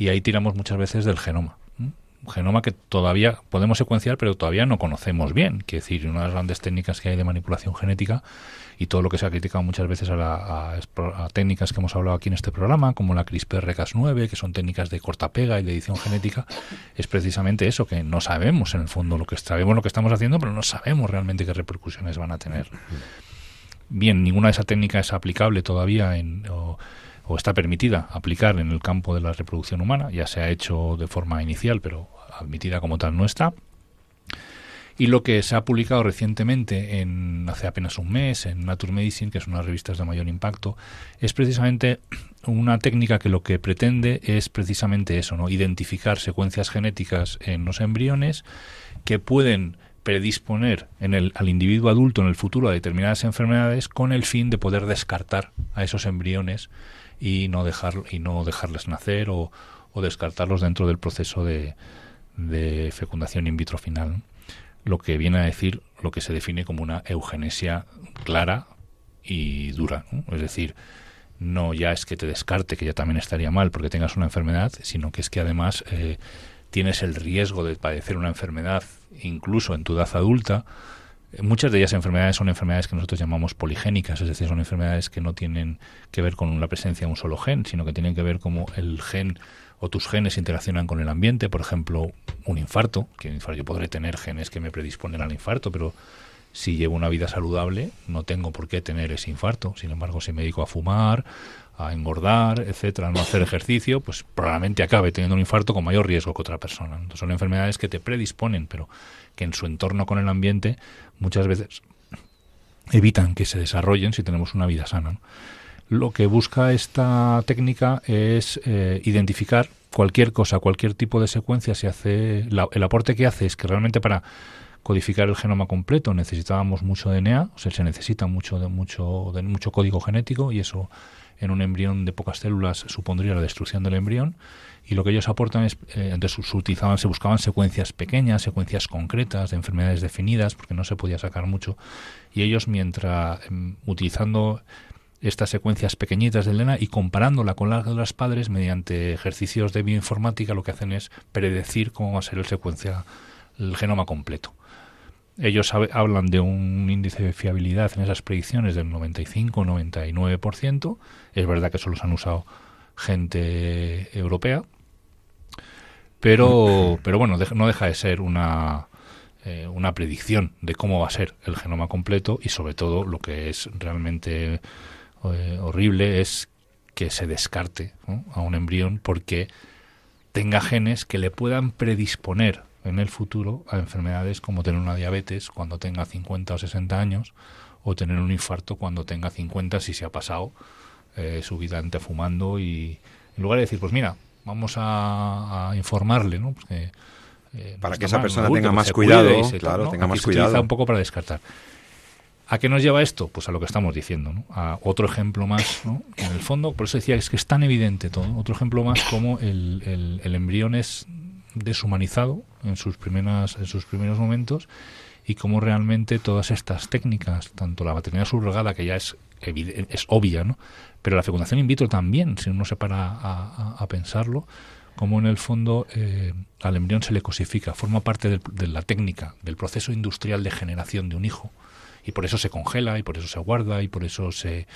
y ahí tiramos muchas veces del genoma. Un genoma que todavía podemos secuenciar, pero todavía no conocemos bien. Quiere decir, una de las grandes técnicas que hay de manipulación genética y todo lo que se ha criticado muchas veces a, la, a, a técnicas que hemos hablado aquí en este programa, como la CRISPR-Cas9, que son técnicas de corta pega y de edición genética, es precisamente eso, que no sabemos en el fondo lo que sabemos lo que estamos haciendo, pero no sabemos realmente qué repercusiones van a tener. Bien, ninguna de esas técnicas es aplicable todavía en... O, está permitida aplicar en el campo de la reproducción humana, ya se ha hecho de forma inicial, pero admitida como tal no está. Y lo que se ha publicado recientemente, en, hace apenas un mes, en Nature Medicine, que es una de las revistas de mayor impacto, es precisamente una técnica que lo que pretende es precisamente eso, ¿no? identificar secuencias genéticas en los embriones que pueden predisponer en el, al individuo adulto en el futuro a determinadas enfermedades con el fin de poder descartar a esos embriones y no dejar y no dejarles nacer o, descartarlos dentro del proceso de, de fecundación in vitro final. Lo que viene a decir lo que se define como una eugenesia clara y dura. Es decir, no ya es que te descarte, que ya también estaría mal porque tengas una enfermedad, sino que es que además eh, tienes el riesgo de padecer una enfermedad incluso en tu edad adulta. Muchas de ellas enfermedades son enfermedades que nosotros llamamos poligénicas, es decir, son enfermedades que no tienen que ver con la presencia de un solo gen, sino que tienen que ver como el gen o tus genes interaccionan con el ambiente, por ejemplo, un infarto, que yo podré tener genes que me predisponen al infarto, pero si llevo una vida saludable no tengo por qué tener ese infarto. Sin embargo, si me dedico a fumar, a engordar, etcétera, no hacer ejercicio, pues probablemente acabe teniendo un infarto con mayor riesgo que otra persona. Entonces, son enfermedades que te predisponen, pero que en su entorno con el ambiente muchas veces evitan que se desarrollen si tenemos una vida sana. Lo que busca esta técnica es eh, identificar cualquier cosa, cualquier tipo de secuencia. Se hace el aporte que hace es que realmente para codificar el genoma completo necesitábamos mucho DNA, o sea, se necesita mucho de mucho de mucho código genético y eso en un embrión de pocas células supondría la destrucción del embrión y lo que ellos aportan es eh, se utilizaban se buscaban secuencias pequeñas secuencias concretas de enfermedades definidas porque no se podía sacar mucho y ellos mientras eh, utilizando estas secuencias pequeñitas del DNA y comparándola con las de los padres mediante ejercicios de bioinformática lo que hacen es predecir cómo va a ser el secuencia el genoma completo ellos hablan de un índice de fiabilidad en esas predicciones del 95-99%. Es verdad que solo se han usado gente europea, pero, pero bueno, no deja de ser una, eh, una predicción de cómo va a ser el genoma completo y sobre todo lo que es realmente eh, horrible es que se descarte ¿no? a un embrión porque tenga genes que le puedan predisponer en el futuro a enfermedades como tener una diabetes cuando tenga 50 o 60 años o tener un infarto cuando tenga 50 si se ha pasado eh, su vida ante fumando y en lugar de decir pues mira vamos a, a informarle ¿no? Pues que, eh, para que esa persona tenga más cuidado claro ¿no? tenga Aquí más se cuidado utiliza un poco para descartar ¿A qué nos lleva esto? Pues a lo que estamos diciendo, ¿no? A otro ejemplo más, ¿no? En el fondo, por eso decía es que es tan evidente todo. Otro ejemplo más como el, el, el embrión es deshumanizado en sus primeras en sus primeros momentos y cómo realmente todas estas técnicas, tanto la maternidad subrogada que ya es es obvia, ¿no? Pero la fecundación in vitro también, si uno se para a, a, pensarlo, como en el fondo eh, al embrión se le cosifica, forma parte de, de la técnica, del proceso industrial de generación de un hijo y por eso se congela y por eso se guarda y por eso se,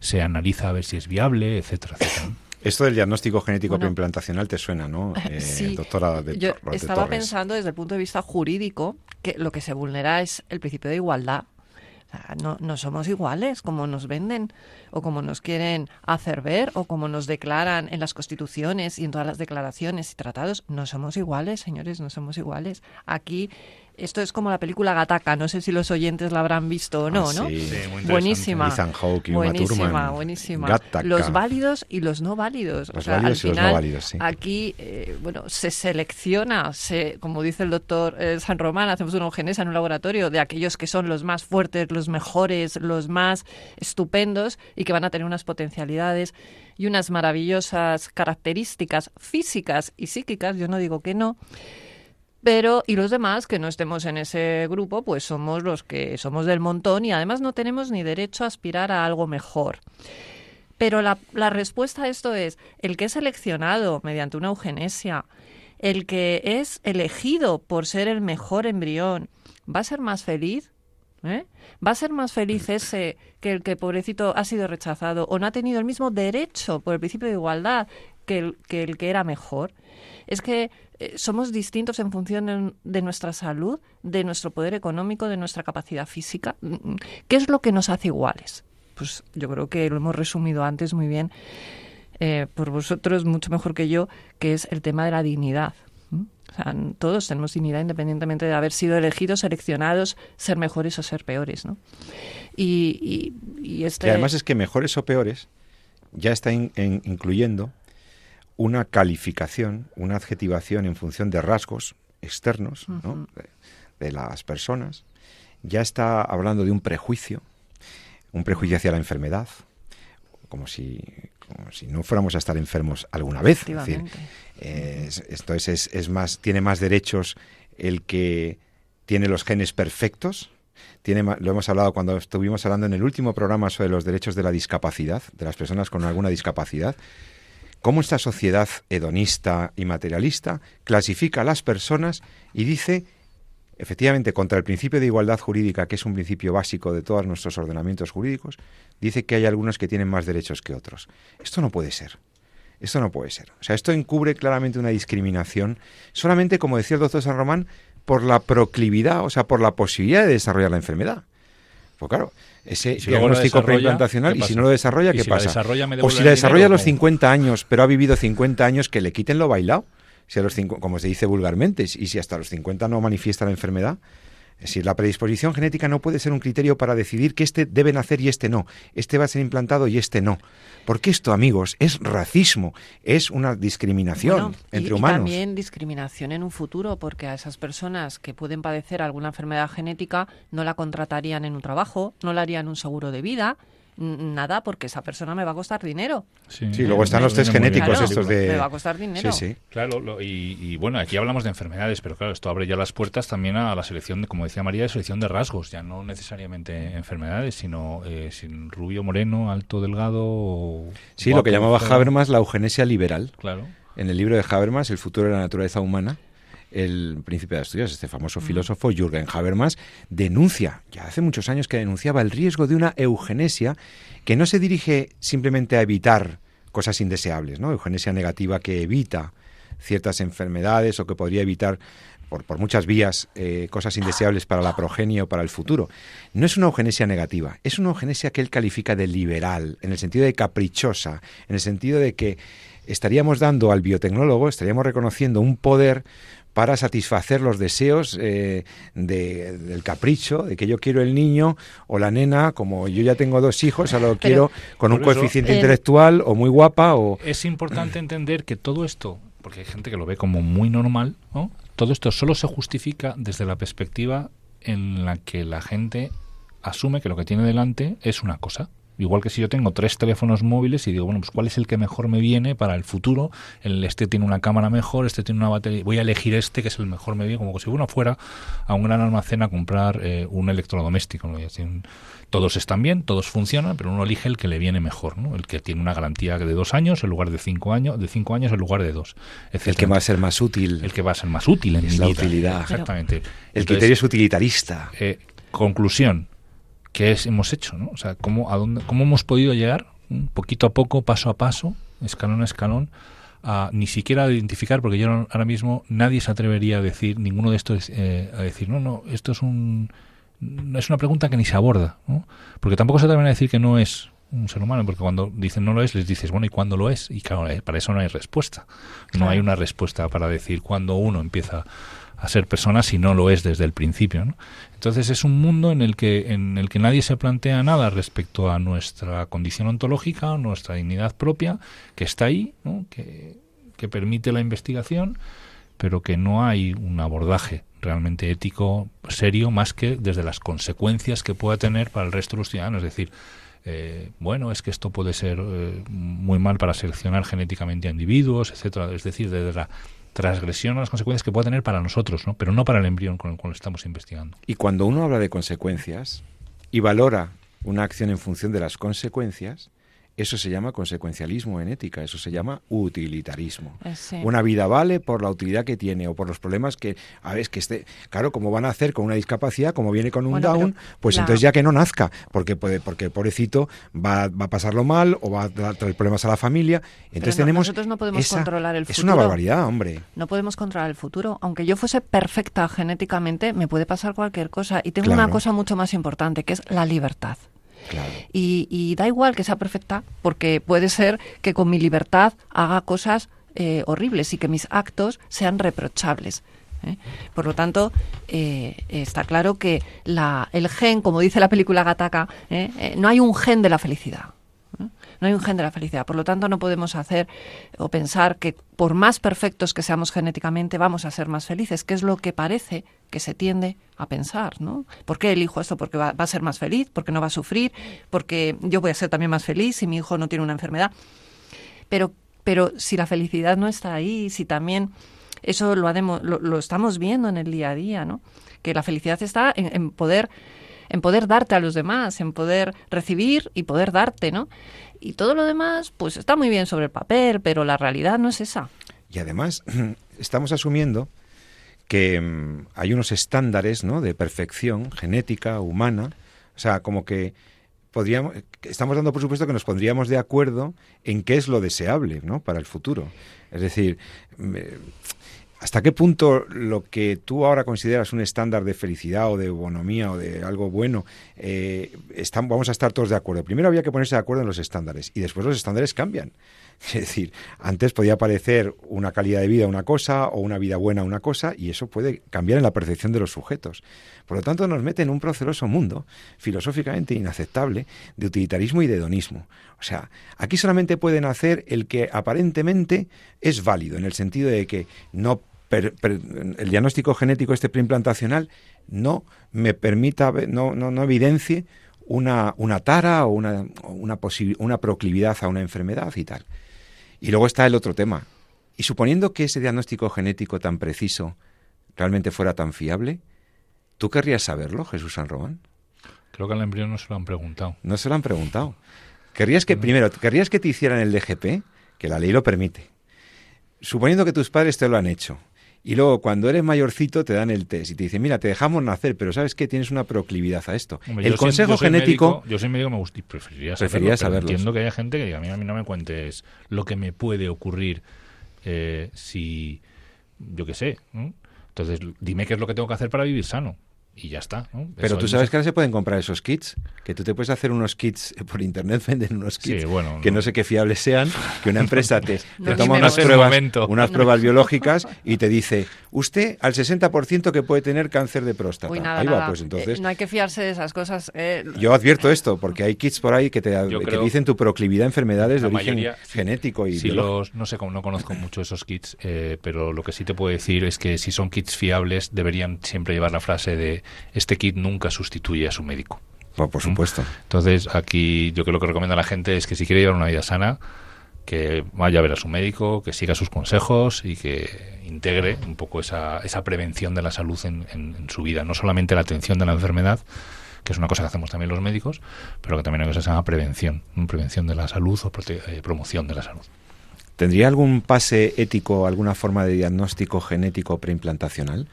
se analiza a ver si es viable, etcétera, etcétera. Esto del diagnóstico genético bueno, preimplantacional te suena, ¿no? Eh, sí, doctora de, Yo de estaba Torres. pensando desde el punto de vista jurídico que lo que se vulnera es el principio de igualdad. O sea, no, no, somos iguales como nos venden o como nos quieren hacer ver o como nos declaran en las constituciones y en todas las declaraciones y tratados. No somos iguales, señores, no somos iguales. Aquí esto es como la película Gataca, no sé si los oyentes la habrán visto o no, ah, ¿no? Sí, sí buenísima. Ethan Hawke y buenísima, Thurman. buenísima. Gattaca. Los válidos y los no válidos. Los o sea, válidos al y los no válidos, sí. Aquí, eh, bueno, se selecciona, se, como dice el doctor eh, San Román, hacemos una eugenesa en un laboratorio de aquellos que son los más fuertes, los mejores, los más estupendos y que van a tener unas potencialidades y unas maravillosas características físicas y psíquicas, yo no digo que no, pero y los demás que no estemos en ese grupo, pues somos los que somos del montón y además no tenemos ni derecho a aspirar a algo mejor. Pero la, la respuesta a esto es el que es seleccionado mediante una eugenesia, el que es elegido por ser el mejor embrión, ¿va a ser más feliz? ¿Eh? ¿Va a ser más feliz ese que el que, pobrecito, ha sido rechazado o no ha tenido el mismo derecho por el principio de igualdad que el que, era mejor? Es que eh, somos distintos en función de, nuestra salud, de nuestro poder económico, de nuestra capacidad física. ¿Qué es lo que nos hace iguales? Pues yo creo que lo hemos resumido antes muy bien eh, por vosotros, mucho mejor que yo, que es el tema de la dignidad. Todos tenemos dignidad independientemente de haber sido elegidos, seleccionados, ser mejores o ser peores, ¿no? Y, este... Además es que mejores o peores ya está in- en- incluyendo una calificación, una adjetivación en función de rasgos externos de, de las personas. Ya está hablando de un prejuicio, un prejuicio hacia la enfermedad, como si, como si no fuéramos a estar enfermos alguna vez. Es decir, eh, entonces es, es más, tiene más derechos el que tiene los genes perfectos. Tiene, lo hemos hablado cuando estuvimos hablando en el último programa sobre los derechos de la discapacidad, de las personas con alguna discapacidad. Cómo esta sociedad hedonista y materialista clasifica a las personas y dice, efectivamente, contra el principio de igualdad jurídica, que es un principio básico de todos nuestros ordenamientos jurídicos, dice que hay algunos que tienen más derechos que otros. Esto no puede ser. Esto no puede ser. O sea, esto encubre claramente una discriminación, solamente, como decía el doctor San Román, por la proclividad, o sea, por la posibilidad de desarrollar la enfermedad. Pues claro, ese si diagnóstico preimplantacional, ¿qué y si no lo desarrolla, ¿qué si pasa? desarrolla, ¿me o si la desarrolla a los o cómo? 50 años, pero ha vivido 50 años, que le quiten lo bailado. Si a los cincu- como se dice vulgarmente, y si hasta los 50 no manifiesta la enfermedad, es decir, la predisposición genética no puede ser un criterio para decidir que este debe nacer y este no, este va a ser implantado y este no. Porque esto, amigos, es racismo, es una discriminación Bueno, y- entre y, humanos. también discriminación en un futuro, porque a esas personas que pueden padecer alguna enfermedad genética no la contratarían en un trabajo, no le harían un seguro de vida, nada, porque esa persona me va a costar dinero. Sí, luego están los test genéticos estos de... Me va a costar dinero. Sí, sí. Claro, lo- y, y bueno, aquí hablamos de enfermedades, pero claro, esto abre ya las puertas también a la selección, de, como decía María, de selección de rasgos, ya no necesariamente enfermedades, sino eh, sin rubio, moreno, alto, delgado. o Sí, lo que llamaba. Habermas la eugenesia liberal. Claro. En el libro de Habermas, El futuro de la naturaleza humana, el príncipe de Asturias, este famoso filósofo, Jürgen Habermas, denuncia, ya hace muchos años que denunciaba el riesgo de una eugenesia que no se dirige simplemente a evitar cosas indeseables, ¿no? Eugenesia negativa que evita ciertas enfermedades o que podría evitar por, por muchas vías eh, cosas indeseables para la progenie o para el futuro. No es una eugenesia negativa, es una eugenesia que él califica de liberal, en el sentido de caprichosa, en el sentido de que estaríamos dando al biotecnólogo, estaríamos reconociendo un poder para satisfacer los deseos eh, de- del capricho, de que yo quiero el niño o la nena, como yo ya tengo dos hijos, a lo quiero con un eso, coeficiente en- intelectual o muy guapa o... Es importante entender que todo esto, porque hay gente que lo ve como muy normal, ¿no? todo esto solo se justifica desde la perspectiva en la que la gente asume que lo que tiene delante es una cosa. Igual que si yo tengo tres teléfonos móviles y digo, bueno, pues cuál es el que mejor me viene para el futuro, el, este tiene una cámara mejor, este tiene una batería, voy a elegir este que es el mejor me viene, como si uno fuera a un gran almacén a comprar eh, un electrodoméstico. todos están bien, todos funcionan, pero uno elige el que le viene mejor, ¿no? el que tiene una garantía de dos años en lugar de cinco años, de cinco años en lugar de dos. El que va a ser más útil. el que va a ser más útil en Es mi la vida. utilidad. Exactamente. El Entonces, criterio es utilitarista. eh, conclusión, ¿qué es, hemos hecho? ¿no? O sea, ¿cómo, a dónde, ¿cómo hemos podido llegar, poquito a poco, paso a paso, escalón a escalón, a ni siquiera identificar, porque yo ahora mismo nadie se atrevería a decir, ninguno de estos, eh, a decir, no, no, esto es un es una pregunta que ni se aborda, ¿no? porque tampoco se atreven a decir que no es un ser humano, porque cuando dicen no lo es, les dices, bueno, ¿y cuándo lo es? Y claro, eh, para eso no hay respuesta. No Claro. hay una respuesta para decir cuándo uno empieza a ser persona si no lo es desde el principio. ¿no? Entonces es un mundo en el que en el que nadie se plantea nada respecto a nuestra condición ontológica, nuestra dignidad propia, que está ahí, ¿no? que, que permite la investigación, pero que no hay un abordaje realmente ético serio más que desde las consecuencias que pueda tener para el resto de los ciudadanos. Es decir, eh, bueno, es que esto puede ser eh, muy mal para seleccionar genéticamente a individuos, etcétera. Es decir, desde la transgresión a las consecuencias que pueda tener para nosotros, ¿no? pero no para el embrión con el cual estamos investigando. Y cuando uno habla de consecuencias y valora una acción en función de las consecuencias, eso se llama consecuencialismo en ética, eso se llama utilitarismo. Eh, sí. Una vida vale por la utilidad que tiene o por los problemas que, a ver, que esté, claro, como van a hacer con una discapacidad, como viene con un Bueno, down, pero pues entonces ya que no nazca, porque puede, porque el pobrecito va, va a pasarlo mal o va a tra- traer problemas a la familia. Entonces no- tenemos nosotros no podemos esa- controlar el Es una futuro. barbaridad, hombre. No podemos controlar el futuro. Aunque yo fuese perfecta genéticamente, me puede pasar cualquier cosa. Y tengo Claro. una cosa mucho más importante, que es la libertad. Y, y da igual que sea perfecta, porque puede ser que con mi libertad haga cosas eh, horribles y que mis actos sean reprochables. ¿eh? Por lo tanto, eh, está claro que la, el gen, como dice la película Gataka, ¿eh? Eh, no hay un gen de la felicidad. No hay un gen de la felicidad. Por lo tanto, no podemos hacer o pensar que por más perfectos que seamos genéticamente vamos a ser más felices, que es lo que parece que se tiende a pensar, ¿no? ¿Por qué elijo esto? Porque va, va a ser más feliz, porque no va a sufrir, porque yo voy a ser también más feliz si mi hijo no tiene una enfermedad. Pero, pero si la felicidad no está ahí, si también eso lo, lo, lo estamos viendo en el día a día, ¿no? Que la felicidad está en poder en poder darte a los demás, en poder recibir y poder darte, ¿no? Y todo lo demás, pues está muy bien sobre el papel, pero la realidad no es esa. Y además, estamos asumiendo que mm, hay unos estándares ¿no? de perfección genética, humana, o sea, como que podríamos, estamos dando por supuesto que nos pondríamos de acuerdo en qué es lo deseable ¿no? para el futuro. Es decir, mm, eh, ¿hasta qué punto lo que tú ahora consideras un estándar de felicidad o de bonomía o de algo bueno, eh, están- vamos a estar todos de acuerdo? Primero había que ponerse de acuerdo en los estándares y después los estándares cambian. Es decir, antes podía parecer una calidad de vida una cosa o una vida buena una cosa y eso puede cambiar en la percepción de los sujetos. Por lo tanto, nos mete en un proceloso mundo filosóficamente inaceptable de utilitarismo y de hedonismo. O sea, aquí solamente puede nacer el que aparentemente es válido, en el sentido de que no per- el diagnóstico genético este preimplantacional no me permita, no, no, no evidencie una, una tara o una, una, una proclividad a una enfermedad y tal. Y luego está el otro tema. Y suponiendo que ese diagnóstico genético tan preciso realmente fuera tan fiable, ¿tú querrías saberlo, Jesús San Román? Creo que al embrión no se lo han preguntado. No se lo han preguntado. ¿Querrías que, primero, querrías que te hicieran el DGP? Que la ley lo permite. Suponiendo que tus padres te lo han hecho. Y luego, cuando eres mayorcito, te dan el test y te dicen, mira, te dejamos nacer, pero ¿sabes qué? Tienes una proclividad a esto. Hombre, el soy- consejo yo genético... médico- yo soy médico, me gusta, preferiría saberlo. Preferiría. Entiendo que haya gente que diga, a mí, a mí no me cuentes lo que me puede ocurrir eh, si. Yo qué sé. ¿no? Entonces, dime qué es lo que tengo que hacer para vivir sano. Y ya está. ¿no? Pero Eso tú es- sabes que ahora se pueden comprar esos kits, que tú te puedes hacer unos kits por internet, venden unos Sí, kits bueno, que no. no sé qué fiables sean, que una empresa te, te No, toma unas pruebas, unas pruebas biológicas y te dice, usted al 60% que puede tener cáncer de próstata. Uy, nada, ahí va, nada. pues entonces... Eh, no hay que fiarse de esas cosas. eh, Yo advierto esto, porque hay kits por ahí que te que dicen tu proclividad a enfermedades de origen mayoría, genético y Si los, no sé cómo no conozco mucho esos kits, eh, pero lo que sí te puedo decir es que si son kits fiables deberían siempre llevar la frase de este kit nunca sustituye a su médico. Por, por supuesto. Entonces aquí yo creo que lo que recomiendo a la gente es que si quiere llevar una vida sana, que vaya a ver a su médico, que siga sus consejos y que integre un poco esa, esa prevención de la salud en, en- en su vida. No solamente la atención de la enfermedad, que es una cosa que hacemos también los médicos, pero que también hay cosas que se llama prevención, prevención de la salud o eh, promoción de la salud. ¿Tendría algún pase ético, alguna forma de diagnóstico genético preimplantacional?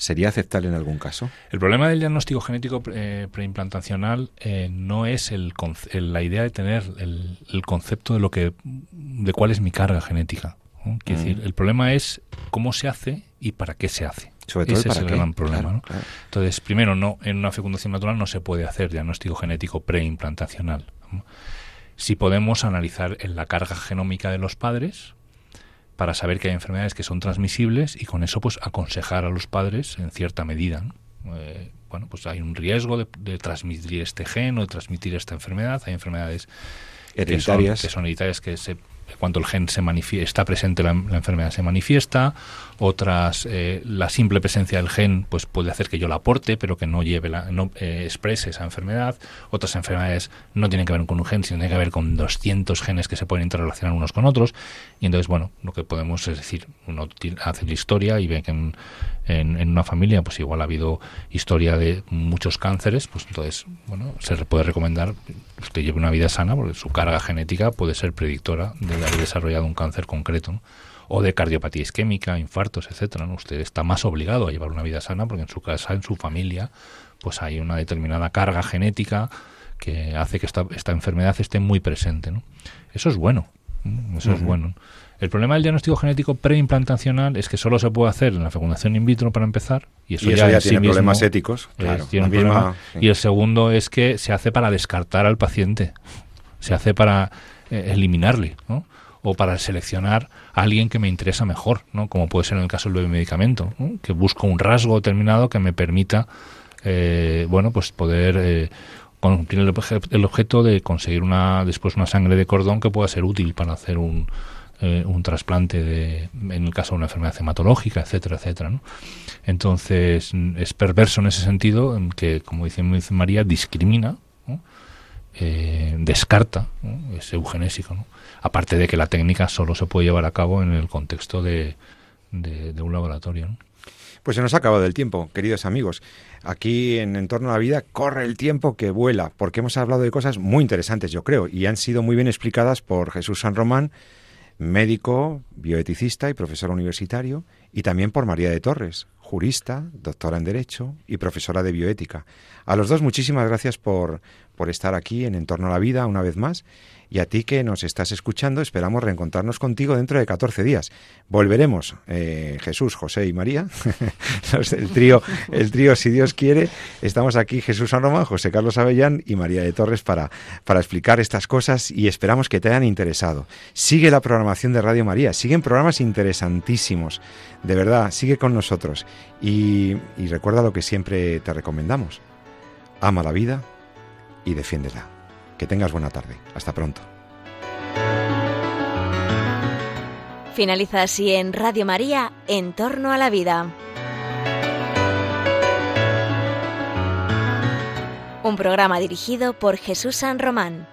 ¿Sería aceptable en algún caso? El problema del diagnóstico genético eh, preimplantacional eh, no es el, la idea de tener el, el concepto de lo que de cuál es mi carga genética. ¿no? Quiero Mm. decir, el problema es cómo se hace y para qué se hace. Sobre todo el Ese para es el qué. gran problema. Claro, ¿no? claro. Entonces, primero, no en una fecundación natural no se puede hacer diagnóstico genético preimplantacional. ¿no? Si podemos analizar en la carga genómica de los padres para saber que hay enfermedades que son transmisibles y con eso pues aconsejar a los padres en cierta medida. ¿no? Eh, bueno, pues hay un riesgo de, de transmitir este gen o de transmitir esta enfermedad. Hay enfermedades que son, Hereditarias. que son hereditarias que se cuando el gen se está presente la, enfermedad se manifiesta, otras eh, la simple presencia del gen pues puede hacer que yo la aporte pero que no lleve la, no eh, exprese esa enfermedad, otras enfermedades no tienen que ver con un gen, sino tienen que ver con 200 genes que se pueden interrelacionar unos con otros. Y entonces bueno, lo que podemos es decir, uno hace la historia y ve que en, en, en una familia pues igual ha habido historia de muchos cánceres, pues entonces bueno, se puede recomendar que usted lleve una vida sana porque su carga genética puede ser predictora de haber desarrollado un cáncer concreto, ¿no? o de cardiopatía isquémica, infartos, etcétera. ¿no? Usted está más obligado a llevar una vida sana porque en su casa, en su familia, pues hay una determinada carga genética que hace que esta, esta enfermedad esté muy presente. ¿no? Eso es bueno. ¿no? Eso es bueno. El problema del diagnóstico genético preimplantacional es que solo se puede hacer en la fecundación in vitro para empezar y eso, y eso ya, sí tiene mismo problemas éticos. Claro, tiene misma- problema. sí. Y el segundo es que se hace para descartar al paciente, se hace para eh, eliminarle, ¿no? o para seleccionar a alguien que me interesa mejor, ¿no? como puede ser en el caso del biomedicamento, ¿no? que busco un rasgo determinado que me permita eh, bueno, pues poder eh, cumplir el objeto de conseguir una después una sangre de cordón que pueda ser útil para hacer un, eh, un trasplante de, en el caso de una enfermedad hematológica, etcétera, etcétera. ¿no? Entonces es perverso en ese sentido, en que, como dice, dice María, discrimina, eh, descarta, ¿no? es eugenésico. ¿no? Aparte de que la técnica solo se puede llevar a cabo en el contexto de, de, un laboratorio. Pues se nos ha acabado el tiempo, queridos amigos. Aquí en Entorno a la Vida corre el tiempo que vuela, porque hemos hablado de cosas muy interesantes, yo creo, y han sido muy bien explicadas por Jesús San Román, médico, bioeticista y profesor universitario, y también por María de Torres, jurista, doctora en Derecho y profesora de bioética. A los dos muchísimas gracias por, por estar aquí en Entorno a la Vida una vez más. Y a ti que nos estás escuchando, esperamos reencontrarnos contigo dentro de 14 días. Volveremos, eh, Jesús, José y María, el trío, el trío, si Dios quiere. Estamos aquí Jesús San Román, José Carlos Avellán y María de Torres para, para explicar estas cosas y esperamos que te hayan interesado. Sigue la programación de Radio María, siguen programas interesantísimos. De verdad, sigue con nosotros y, y recuerda lo que siempre te recomendamos. Ama la vida y defiéndela. Que tengas buena tarde. Hasta pronto. Finaliza así en Radio María, En torno a la vida. Un programa dirigido por Jesús San Román.